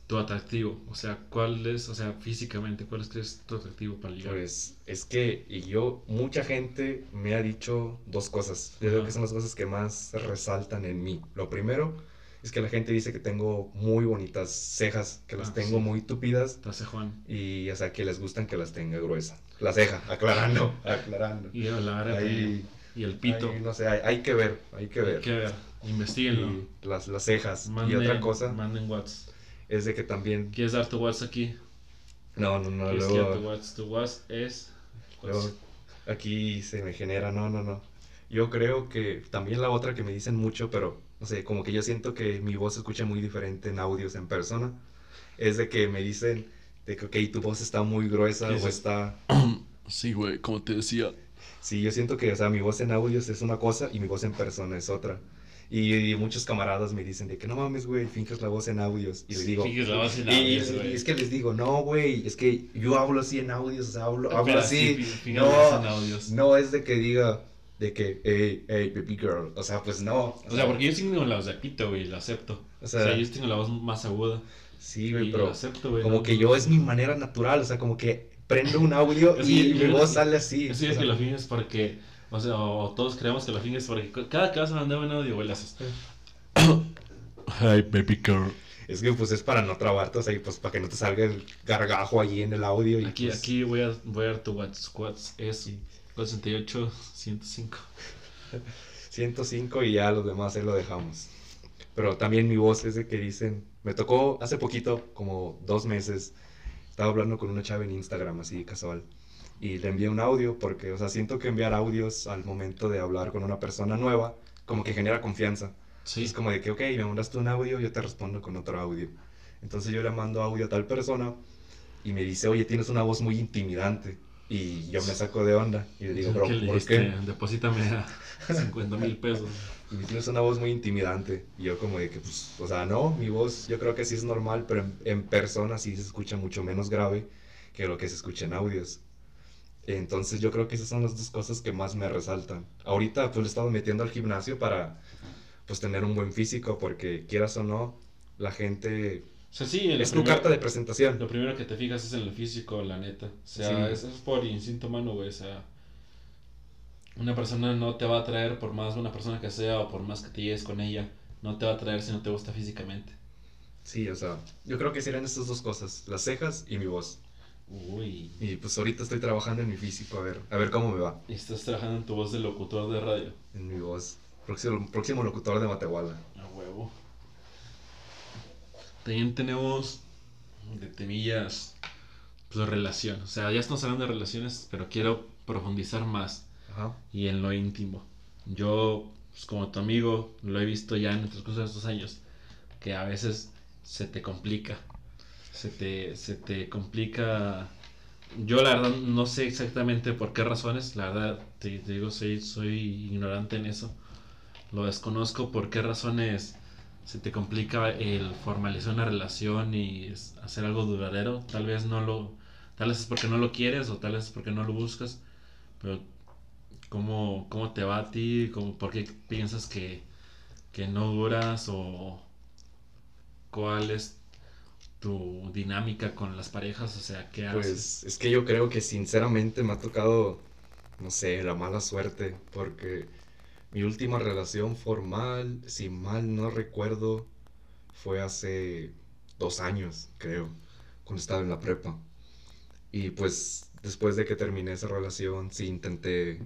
tu atractivo? O sea, ¿cuál es, o sea, físicamente, cuál es tu atractivo para ligar? Pues es que, y yo, mucha gente me ha dicho dos cosas. Yo creo que son las cosas que más resaltan en mí. Lo primero es que la gente dice que tengo muy bonitas cejas, que las ah, tengo muy tupidas. Juan. Y, o sea, que les gustan que las tenga gruesas. La ceja, aclarando, <laughs> aclarando. Y hablar ahí y el pito. no sé, hay, que ver, hay que ver. Hay que ver, investiguenlo. las, las cejas. y otra cosa. Manden WhatsApp. Es de que también. ¿Quieres dar tu WhatsApp aquí? No, no, no. Luego, tu WhatsApp? Tu WhatsApp es. Luego, aquí se me genera, no, no, no. Yo creo que también la otra que me dicen mucho, pero no sé, como que yo siento que mi voz se escucha muy diferente en audios en persona, es de que me dicen de que, ok, tu voz está muy gruesa o está... <clears throat> Sí, güey, como te decía. Sí, yo siento que, o sea, mi voz en audios es una cosa y mi voz en persona es otra. Y, muchos camaradas me dicen de que no mames, güey, finges la voz en audios. Y les digo. La voz en audios, y, es que les digo, no, güey, es que yo hablo así en audios, o sea, hablo, hablo así. no, en audios. no es de que diga de que, hey, hey, baby girl. O sea, pues no. O, sea, porque yo tengo la voz de pito, güey, lo acepto. O sea, yo tengo la voz más aguda. Sí, güey, pero acepto, güey, como que yo es mi manera natural, o sea, como que prendo un audio y mi voz sale así. Sí, es que lo finges porque o sea, o todos creemos que lo finges porque cada que vas a mandar un audio, güey, le haces. <coughs> Hi, baby girl. Es que pues es para no trabarte, o sea, y pues para que no te salga el gargajo allí en el audio. Y, aquí, pues aquí voy a, voy a dar tu WhatsApp. Es 48, 105. 105 y ya los demás ahí lo dejamos. Pero también mi voz es de que dicen, me tocó hace poquito, como dos meses, estaba hablando con una chava en Instagram, así casual y le envié un audio porque, o sea, siento que enviar audios al momento de hablar con una persona nueva como que genera confianza. Sí. Es como de que, ok, me mandaste un audio, yo te respondo con otro audio. Entonces yo le mando audio a tal persona y me dice, oye, tienes una voz muy intimidante. Y yo me saco de onda y le digo, <laughs> bro, ¿por qué? Deposítame <laughs> a 50 mil pesos. Y tienes una voz muy intimidante. Y yo como de que, pues, o sea, no, mi voz yo creo que sí es normal, pero en, en persona sí se escucha mucho menos grave que lo que se escucha en audios. Entonces yo creo que esas son las dos cosas que más me resaltan. Ahorita pues le he estado metiendo al gimnasio para pues tener un buen físico porque quieras o no, la gente... O sea, sí, es tu carta de presentación. Lo primero que te fijas es en el físico, la neta. O sea, eso es por instinto humano, güey. O sea, una persona no te va a traer por más una persona que sea o por más que te lleves con ella. No te va a traer si no te gusta físicamente. Sí, o sea, yo creo que serían estas dos cosas, las cejas y mi voz. Uy. Y pues ahorita estoy trabajando en mi físico, a ver, a ver cómo me va. ¿Y estás trabajando en tu voz de locutor de radio? En mi voz. Próximo, próximo locutor de Matehuala. A huevo. También tenemos de temillas, pues relación. O sea, ya estamos hablando de relaciones, pero quiero profundizar más. Ajá. Y en lo íntimo. Yo, pues como tu amigo, lo he visto ya en el transcurso de estos años, que a veces se te complica se te, se te complica. Yo la verdad no sé exactamente por qué razones, la verdad te, digo, soy, soy ignorante en eso. Lo desconozco por qué razones se te complica el formalizar una relación y hacer algo duradero. Tal vez no lo, tal vez es porque no lo quieres o tal vez es porque no lo buscas. Pero ¿cómo, cómo te va a ti? ¿Cómo, ¿Por qué piensas que, que no duras o cuál es tu dinámica con las parejas? O sea, ¿qué haces? Pues es que yo creo que sinceramente me ha tocado, no sé, la mala suerte, porque mi última relación formal, si mal no recuerdo, fue hace dos años, creo, cuando estaba en la prepa. Y pues después de que terminé esa relación, sí intenté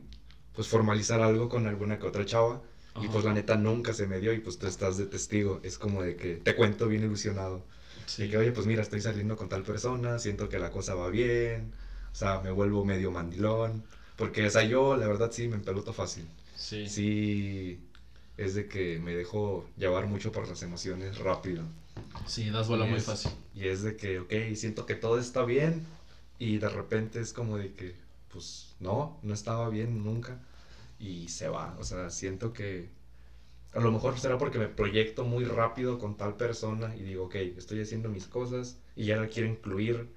pues formalizar algo con alguna que otra chava. Y pues la neta nunca se me dio y pues tú estás de testigo. Es como de que te cuento bien ilusionado y que, oye, pues mira, estoy saliendo con tal persona, siento que la cosa va bien, o sea, me vuelvo medio mandilón. Porque, o sea, yo la verdad sí me empeluto fácil. Sí. Sí, es de que me dejo llevar mucho por las emociones rápido. Sí, das bola muy fácil. Y es de que, ok, siento que todo está bien y de repente es como de que, pues no, no estaba bien nunca y se va. O sea, siento que a lo mejor será porque me proyecto muy rápido con tal persona y digo, ok, estoy haciendo mis cosas y ya la quiero incluir.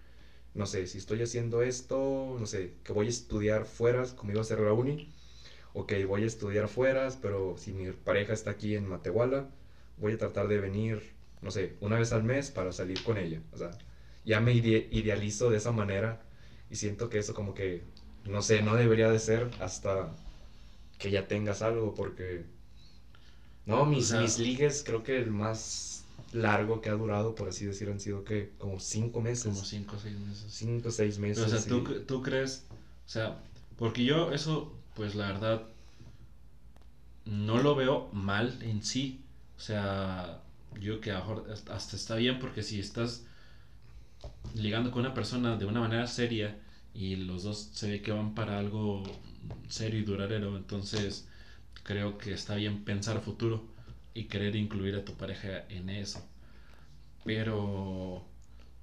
No sé, si estoy haciendo esto, no sé, que voy a estudiar fuera, como iba a ser la uni. Ok, voy a estudiar fuera, pero si mi pareja está aquí en Matehuala, voy a tratar de venir, no sé, una vez al mes para salir con ella. O sea, ya me idealizo de esa manera y siento que eso como que, no sé, no debería de ser hasta que ya tengas algo porque no, mis, mis ligues creo que el más largo que ha durado, por así decir, han sido que como cinco meses. Como cinco o seis meses. Cinco o seis meses. o sea, ¿tú, ¿tú crees? O sea, porque yo eso, pues la verdad, no lo veo mal en sí. O sea, yo que hasta está bien porque si estás ligando con una persona de una manera seria y los dos se ve que van para algo serio y duradero, entonces creo que está bien pensar futuro y querer incluir a tu pareja en eso. Pero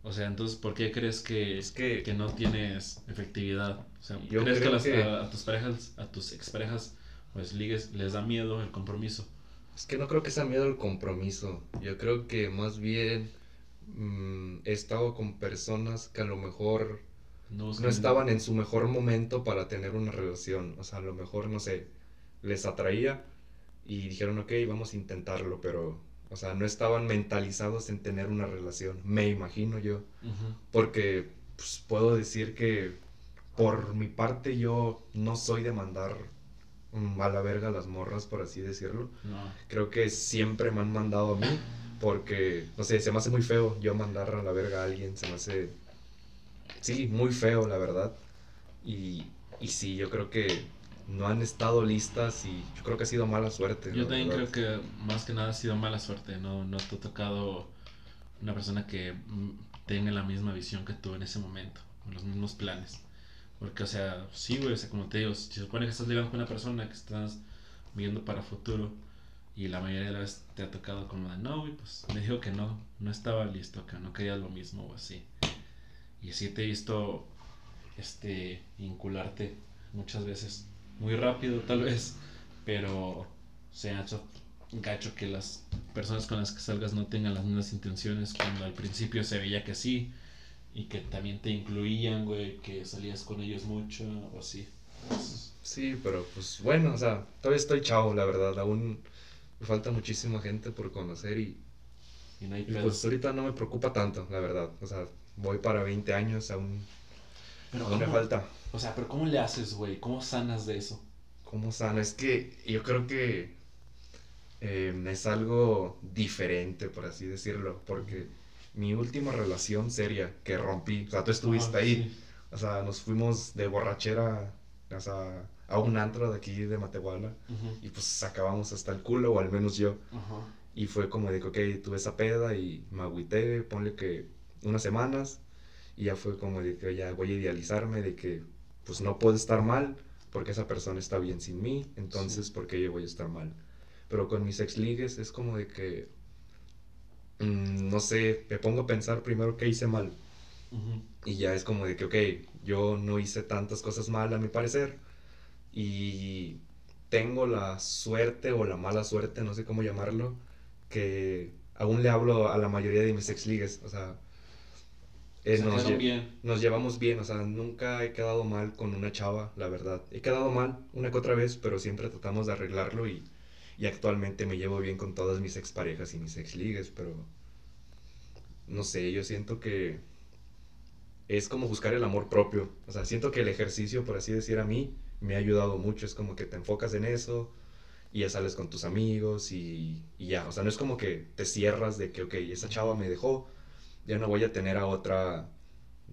O sea, entonces, ¿por qué crees que, que, no tienes efectividad? O sea, ¿crees que, A, tus parejas, a tus exparejas, pues ligues, les da miedo el compromiso? Es que no creo que sea miedo el compromiso. Yo creo que más bien mm, he estado con personas que a lo mejor no, estaban en su mejor momento para tener una relación. O sea, a lo mejor, no sé, les atraía y dijeron, ok, vamos a intentarlo, pero o sea, no estaban mentalizados en tener una relación, me imagino yo. Porque pues, puedo decir que por mi parte yo no soy de mandar a la verga las morras, por así decirlo. Creo que siempre me han mandado a mí porque, no sé, se me hace muy feo yo mandar a la verga a alguien, se me hace, sí, muy feo, la verdad. Y, y sí, yo creo que no han estado listas y yo creo que ha sido mala suerte. Yo también creo que más que nada ha sido mala suerte, no, no te ha tocado una persona que mm, tenga la misma visión que tú en ese momento, con los mismos planes. Porque, o sea, sí, güey, o sea, como te digo, si se supone que estás ligando con una persona que estás viendo para futuro y la mayoría de las veces te ha tocado como de, no, güey, pues me dijo que no, no estaba listo, que no quería lo mismo o así. Y así te he visto, este, incularte muchas veces. Muy rápido tal vez, pero se ha hecho gacho que las personas con las que salgas no tengan las mismas intenciones cuando al principio se veía que sí y que también te incluían, güey, que salías con ellos mucho o así. Sí, pero pues bueno, o sea, todavía estoy chavo, la verdad, aún me falta muchísima gente por conocer y, y, no hay pues ahorita no me preocupa tanto, la verdad, o sea, voy para 20 años, aún, pero aún me falta. O sea, pero ¿cómo le haces, güey? ¿Cómo sanas de eso? ¿Cómo sana? Es que yo creo que em, es algo diferente, por así decirlo, porque mi última relación seria que rompí, o sea, tú estuviste ah, ahí, o sea, nos fuimos de borrachera o sea, a un antro de aquí de Matehuala y pues acabamos hasta el culo, o al menos yo. Y fue como de que, ok, tuve esa peda y me agüité, ponle que unas semanas, y ya fue como de que ya voy a idealizarme, de que pues no puedo estar mal porque esa persona está bien sin mí, entonces ¿por qué yo voy a estar mal? Pero con mis ex ligues es como de que, mm, no sé, me pongo a pensar primero qué hice mal. Y ya es como de que, ok, yo no hice tantas cosas mal a mi parecer. Y tengo la suerte o la mala suerte, no sé cómo llamarlo, que aún le hablo a la mayoría de mis ex ligues. O sea, eh, nos, bien. nos llevamos bien, o sea, nunca he quedado mal con una chava, la verdad. He quedado mal una que otra vez, pero siempre tratamos de arreglarlo y, y actualmente me llevo bien con todas mis exparejas y mis exligues, pero no sé, yo siento que es como buscar el amor propio. O sea, siento que el ejercicio, por así decir, a mí me ha ayudado mucho. Es como que te enfocas en eso y ya sales con tus amigos y, y ya. O sea, no es como que te cierras de que, ok, esa chava me dejó, ya no voy a tener a otra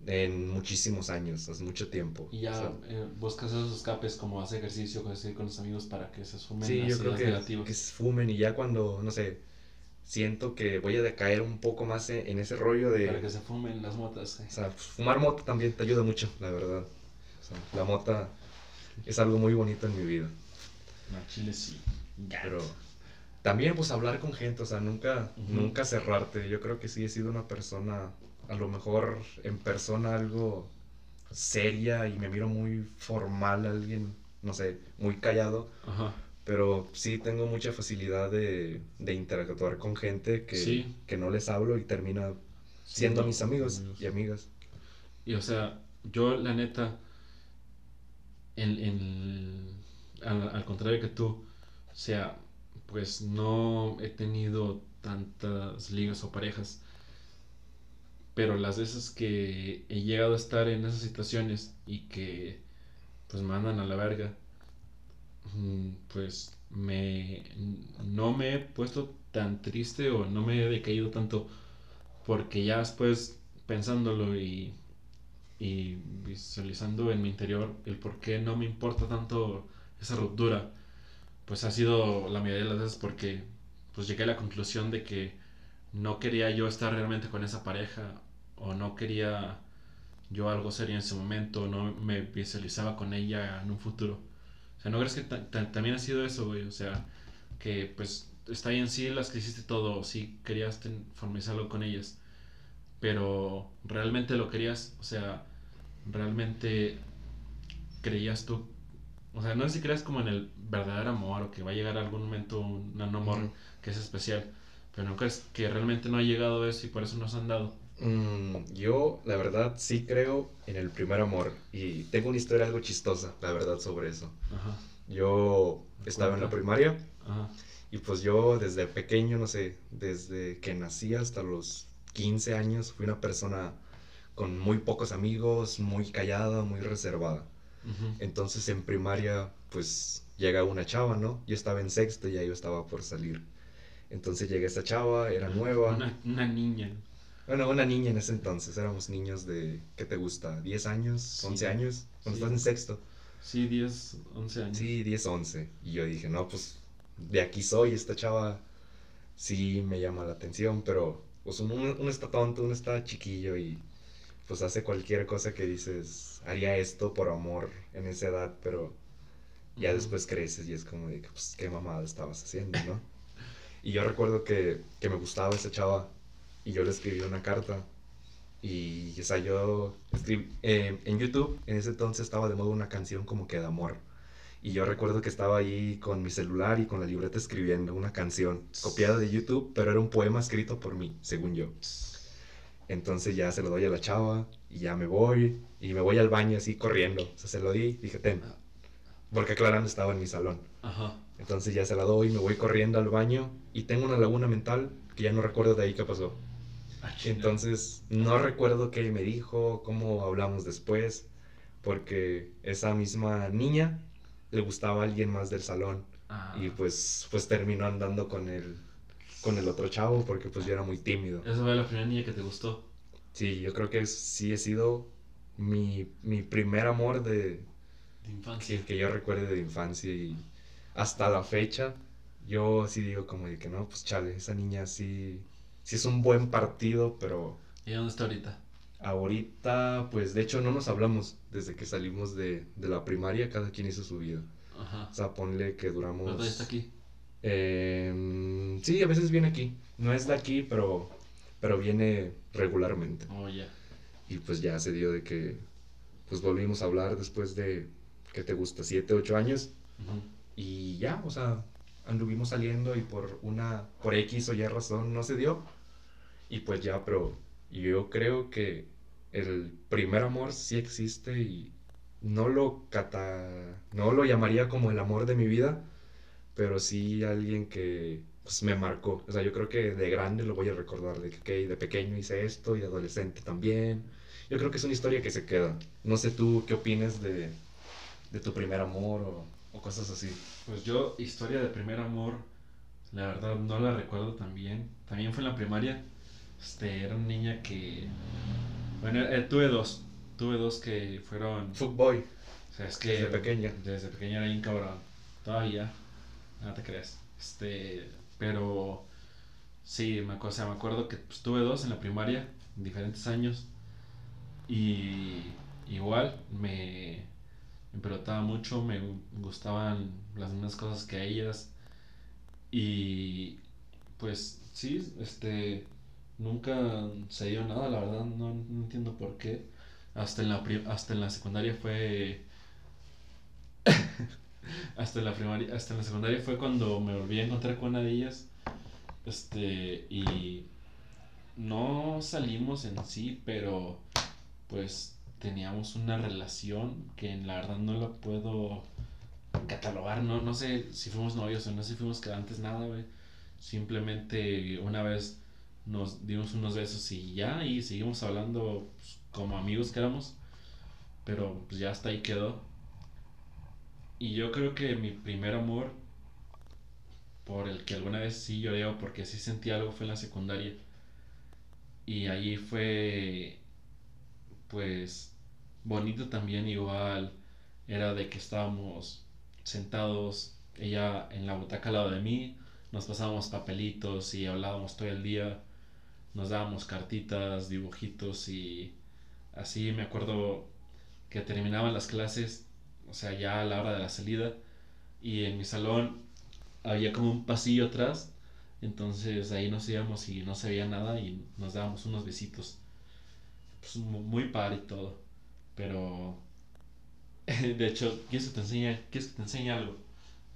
en muchísimos años, hace mucho tiempo. Y ya eh, buscas esos escapes como hacer ejercicio, con los amigos para que se fumen sí, yo creo que, que, se fumen y ya cuando, no sé, siento que voy a decaer un poco más en, ese rollo de... Para que se fumen las motas. O sea, pues, fumar mota también te ayuda mucho, la verdad. O sea, la mota es algo muy bonito en mi vida. No, chile sí. Pero también pues hablar con gente, o sea, nunca, nunca cerrarte. Yo creo que sí he sido una persona, a lo mejor en persona algo seria y me miro muy formal, alguien, no sé, muy callado. Pero sí tengo mucha facilidad de, de interactuar con gente que, que, no les hablo y termina siendo mis amigos, y amigas. Y o sea, yo la neta, en, al, al contrario que tú, o sea, pues no he tenido tantas ligas o parejas. Pero las veces que he llegado a estar en esas situaciones y que pues mandan a la verga, mm, pues me no me he puesto tan triste o no me he decaído tanto porque ya después pensándolo y, y visualizando en mi interior el por qué no me importa tanto esa ruptura pues ha sido la mayoría de las veces porque pues llegué a la conclusión de que no quería yo estar realmente con esa pareja o no quería yo algo serio en ese momento, no me visualizaba con ella en un futuro. O sea, ¿no crees que también ha sido eso, güey? O sea, que pues está bien, sí, las que hiciste todo, sí querías formalizarlo con ellas, pero realmente lo querías, o sea, realmente creías tú, o sea, no sé si creas como en el verdadero amor o que va a llegar algún momento un, amor que es especial, pero no crees que realmente no ha llegado eso y por eso nos han dado. Mm, yo, la verdad, sí creo en el primer amor y tengo una historia algo chistosa, la verdad, sobre eso. Ajá. Yo estaba en la primaria Ajá. y pues yo desde pequeño, no sé, desde que nací hasta los 15 años, fui una persona con muy pocos amigos, muy callada, muy reservada. Entonces en primaria, pues llega una chava, ¿no? Yo estaba en sexto y ya yo estaba por salir. Entonces llega esta chava, era nueva. Una, una niña. Bueno, una niña en ese entonces, éramos niños de, ¿qué te gusta? ¿10 años? ¿11 años? Cuando estás en sexto. Sí, 10, 11 años. Sí, 10, 11. Y yo dije, no, pues de aquí soy, esta chava sí me llama la atención, pero pues uno, uno está tonto, uno está chiquillo y pues hace cualquier cosa que dices, haría esto por amor en esa edad, pero ya después creces y es como de que, pues, qué mamada estabas haciendo, ¿no? y yo recuerdo que, que me gustaba esa chava y yo le escribí una carta. Y, o sea, yo escribí, eh, en YouTube, en ese entonces estaba de moda una canción como que de amor. Y yo recuerdo que estaba ahí con mi celular y con la libreta escribiendo una canción copiada de YouTube, pero era un poema escrito por mí, según yo. Entonces ya se lo doy a la chava y ya me voy y me voy al baño así corriendo. O sea, se lo di, dije, ten. Porque aclarando estaba en mi salón. Ajá. Entonces ya se la doy, me voy corriendo al baño y tengo una laguna mental que ya no recuerdo de ahí qué pasó. Ah, Entonces, no recuerdo qué me dijo, cómo hablamos después, porque esa misma niña le gustaba a alguien más del salón. Ah. Y pues, pues terminó andando con el, con el otro chavo, porque pues yo era muy tímido. ¿Esa fue la primera niña que te gustó? Sí, yo creo que sí he sido mi, mi primer amor de, de infancia. Que, que, yo recuerde de infancia y hasta la fecha yo sí digo como de que no, pues chale, esa niña sí sí es un buen partido, pero... ¿Y dónde está ahorita? Ahorita, pues de hecho no nos hablamos desde que salimos de, de la primaria, cada quien hizo su vida. Ajá. O sea, ponle que duramos... ¿Dónde está aquí? Eh, sí, a veces viene aquí. No es de aquí, pero, pero viene regularmente. Oh. Y pues ya se dio de que pues volvimos a hablar después de, ¿qué te gusta? ¿Siete, ocho años? Y ya, o sea, anduvimos saliendo y por una, por X o Y razón no se dio. Y pues ya, pero yo creo que el primer amor sí existe y no lo cata, no lo llamaría como el amor de mi vida, pero sí alguien que pues, me marcó. O sea, yo creo que de grande lo voy a recordar, de que de pequeño hice esto y de adolescente también. Yo creo que es una historia que se queda. No sé tú qué opinas de, de tu primer amor o o cosas así. Pues yo, historia de primer amor, la verdad no la recuerdo tan bien. También fue en la primaria. Este, era una niña que. Bueno, eh, tuve dos. Tuve dos que fueron. Footboy. O sea, es que. Desde pequeña. Desde pequeña era bien cabrón. Todavía. No te creas. Este. Pero. Sí, me, o sea, me acuerdo que pues, tuve dos en la primaria, en diferentes años. Y. Igual, me me pelotaba mucho, me gustaban las mismas cosas que ellas. Y pues sí, este, nunca se dio nada, la verdad, no, entiendo por qué. Hasta en la, hasta en la secundaria fue... <laughs> hasta en la primaria, hasta en la secundaria fue cuando me volví a encontrar con una de ellas. Este, y no salimos en sí, pero pues teníamos una relación que la verdad no la puedo catalogar, no, no sé si fuimos novios o no sé si fuimos quedantes, nada, güey. Simplemente una vez nos dimos unos besos y ya, y seguimos hablando pues, como amigos que éramos, pero pues ya hasta ahí quedó. Y yo creo que mi primer amor, por el que alguna vez sí lloré porque sí sentí algo, fue en la secundaria. Y ahí fue pues bonito también igual era de que estábamos sentados ella en la butaca al lado de mí nos pasábamos papelitos y hablábamos todo el día nos dábamos cartitas dibujitos y así me acuerdo que terminaban las clases o sea ya a la hora de la salida y en mi salón había como un pasillo atrás entonces ahí nos íbamos y no se veía nada y nos dábamos unos besitos pues, muy padre y todo. Pero, <laughs> de hecho, ¿quieres que te enseñe, ¿quieres que te enseñe algo?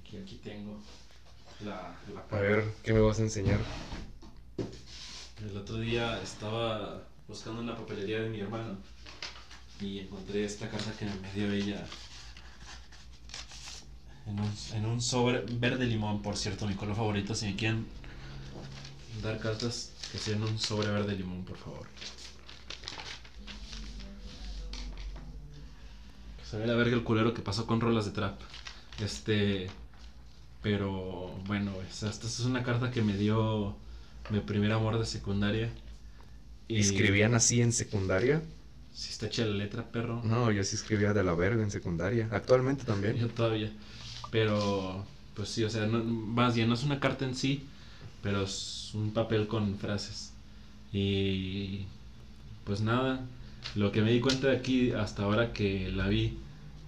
Aquí, aquí tengo la, la A ver, ¿qué me vas a enseñar? El otro día estaba buscando en la papelería de mi hermano y encontré esta carta que me dio ella en un, en un sobre verde limón, por cierto, mi color favorito. Si me quieren dar cartas, que sean un sobre verde limón, por favor. Se ve la verga el culero que pasó con rolas de trap. Este. Pero bueno, esta, esta es una carta que me dio mi primer amor de secundaria. Y ¿Escribían así en secundaria? Si está hecha la letra, perro. No, yo sí escribía de la verga en secundaria. Actualmente también. Yo todavía. Pero, pues sí, o sea, no, más bien no es una carta en sí, pero es un papel con frases. Y pues nada, lo que me di cuenta de aquí hasta ahora que la vi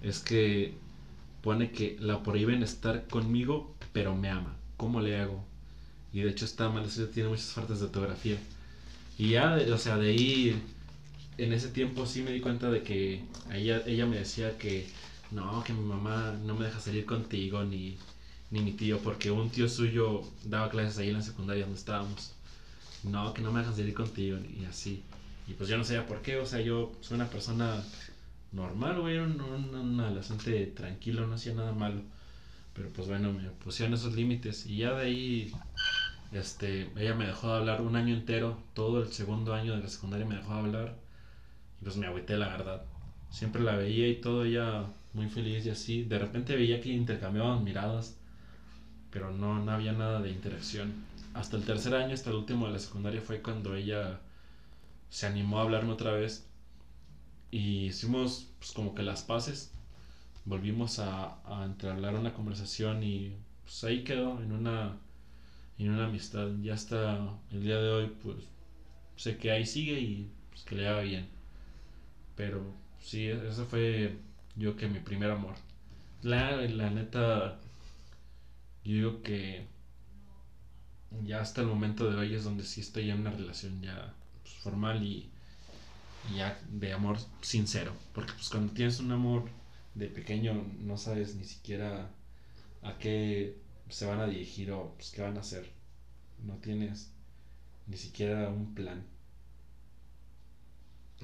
es que pone que la prohíben estar conmigo, pero me ama. ¿Cómo le hago? Y de hecho está mal, tiene muchas faltas de ortografía. Y ya, o sea, de ahí, en ese tiempo sí me di cuenta de que ella, ella me decía que no, que mi mamá no me deja salir contigo, ni, ni mi tío, porque un tío suyo daba clases ahí en la secundaria donde estábamos. No, que no me dejan salir contigo, y así. Y pues yo no sabía por qué, o sea, yo soy una persona normal, güey, un, un, adolescente tranquilo, no hacía nada malo. Pero pues bueno, me pusieron esos límites y ya de ahí, este, ella me dejó de hablar un año entero, todo el segundo año de la secundaria me dejó de hablar. Y pues me agüité, la verdad. Siempre la veía y todo, ella muy feliz y así. De repente veía que intercambiaban miradas, pero no, no había nada de interacción. Hasta el tercer año, hasta el último de la secundaria, fue cuando ella se animó a hablarme otra vez. Y hicimos pues, como que las paces. Volvimos a, a entablar una conversación y pues ahí quedó en una, en una amistad. Ya hasta el día de hoy, pues sé que ahí sigue y pues, que le haga bien. Pero sí, eso fue yo que mi primer amor. La, la neta, yo digo que ya hasta el momento de hoy es donde sí estoy en una relación ya pues, formal y, ya de amor sincero. Porque pues cuando tienes un amor de pequeño no sabes ni siquiera a qué se van a dirigir o pues, qué van a hacer. No tienes ni siquiera un plan.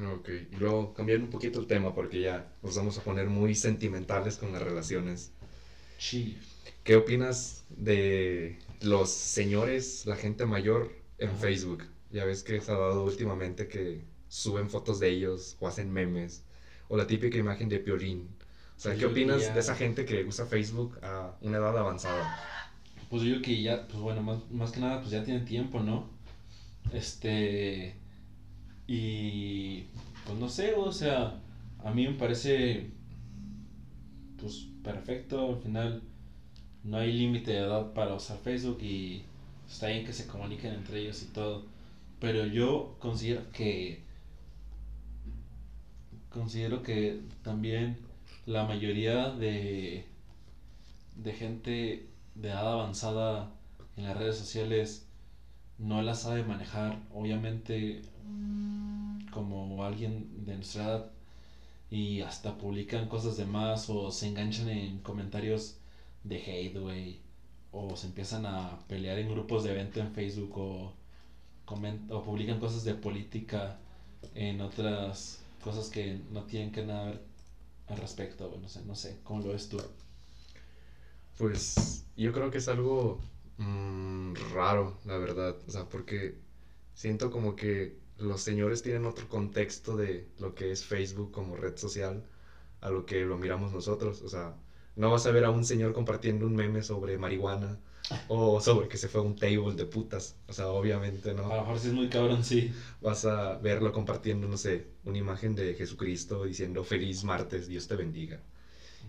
Ok, y luego cambiando un poquito el tema porque ya nos vamos a poner muy sentimentales con las relaciones. Sí. ¿Qué opinas de los señores, la gente mayor en Facebook? Ya ves que se ha dado últimamente que suben fotos de ellos o hacen memes o la típica imagen de Piolín. O sea, ¿qué opinas de esa gente que usa Facebook a una edad avanzada? Pues yo que ya, pues bueno, más, más que nada, pues ya tienen tiempo, ¿no? Este y pues no sé, o sea, a mí me parece pues perfecto, al final no hay límite de edad para usar Facebook y está bien que se comuniquen entre ellos y todo, pero yo considero que considero que también la mayoría de de gente de edad avanzada en las redes sociales no la sabe manejar. Obviamente como alguien de nuestra edad y hasta publican cosas de más o se enganchan en comentarios de hate, güey, o se empiezan a pelear en grupos de evento en Facebook o, o publican cosas de política en otras cosas que no tienen que nada ver al respecto, no sé, no sé, ¿cómo lo ves tú? Pues yo creo que es algo mm, raro, la verdad, o sea, porque siento como que los señores tienen otro contexto de lo que es Facebook como red social a lo que lo miramos nosotros. O sea, no vas a ver a un señor compartiendo un meme sobre marihuana o sobre que se fue a un table de putas. O sea, obviamente, ¿no? A lo mejor sí es muy cabrón, sí. Vas a verlo compartiendo, no sé, una imagen de Jesucristo diciendo feliz martes, Dios te bendiga.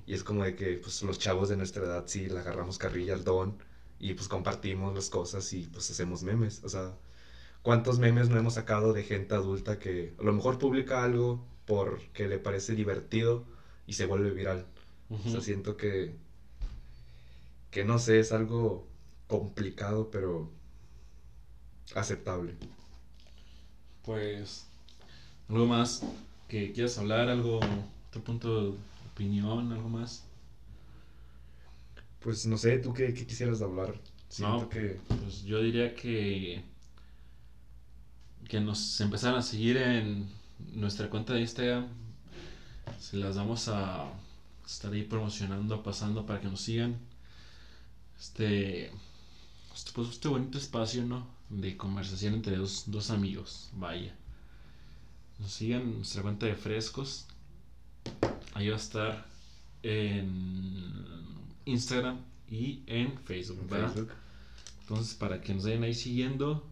Y es como de que, pues, los chavos de nuestra edad sí le agarramos carrilla al don y pues compartimos las cosas y pues hacemos memes. O sea, ¿Cuántos memes no hemos sacado de gente adulta que a lo mejor publica algo porque le parece divertido y se vuelve viral? O sea, siento que, que no sé, es algo complicado, pero aceptable. Pues ¿Algo más que quieras hablar? ¿Algo, otro punto de opinión? ¿Algo más? Pues no sé, ¿tú qué, quisieras hablar? no, que... pues yo diría que que nos empezaran a seguir en nuestra cuenta de Instagram. Se las vamos a estar ahí promocionando, pasando para que nos sigan. Este, este, pues este bonito espacio, ¿no? De conversación entre dos, dos amigos, vaya. Nos sigan nuestra cuenta de frescos. Ahí va a estar en Instagram y en Facebook, Facebook. Entonces, para que nos vayan ahí siguiendo,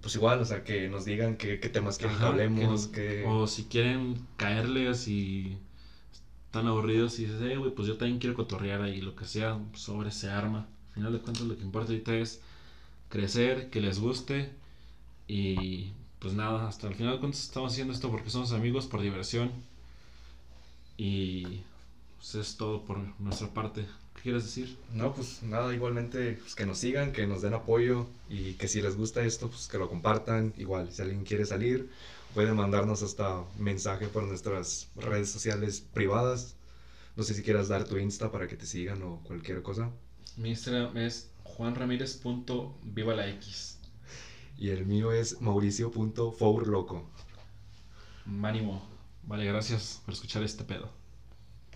pues igual, o sea, que nos digan qué, temas quieren que hablemos. O si quieren caerle así están aburridos y dices, eh, güey, pues yo también quiero cotorrear ahí, lo que sea, sobre ese arma. Al final de cuentas, lo que importa ahorita es crecer, que les guste y pues nada, hasta el final de cuentas estamos haciendo esto porque somos amigos por diversión y pues es todo por nuestra parte. ¿Qué quieres decir? No, pues nada, igualmente pues, que nos sigan, que nos den apoyo y que si les gusta esto, pues que lo compartan. Igual, si alguien quiere salir, puede mandarnos hasta mensaje por nuestras redes sociales privadas. No sé si quieras dar tu Insta para que te sigan o cualquier cosa. Mi Instagram es juanramírez.viva la X. Y el mío es mauricio.fourloco. Mánimo. Vale, gracias por escuchar este pedo.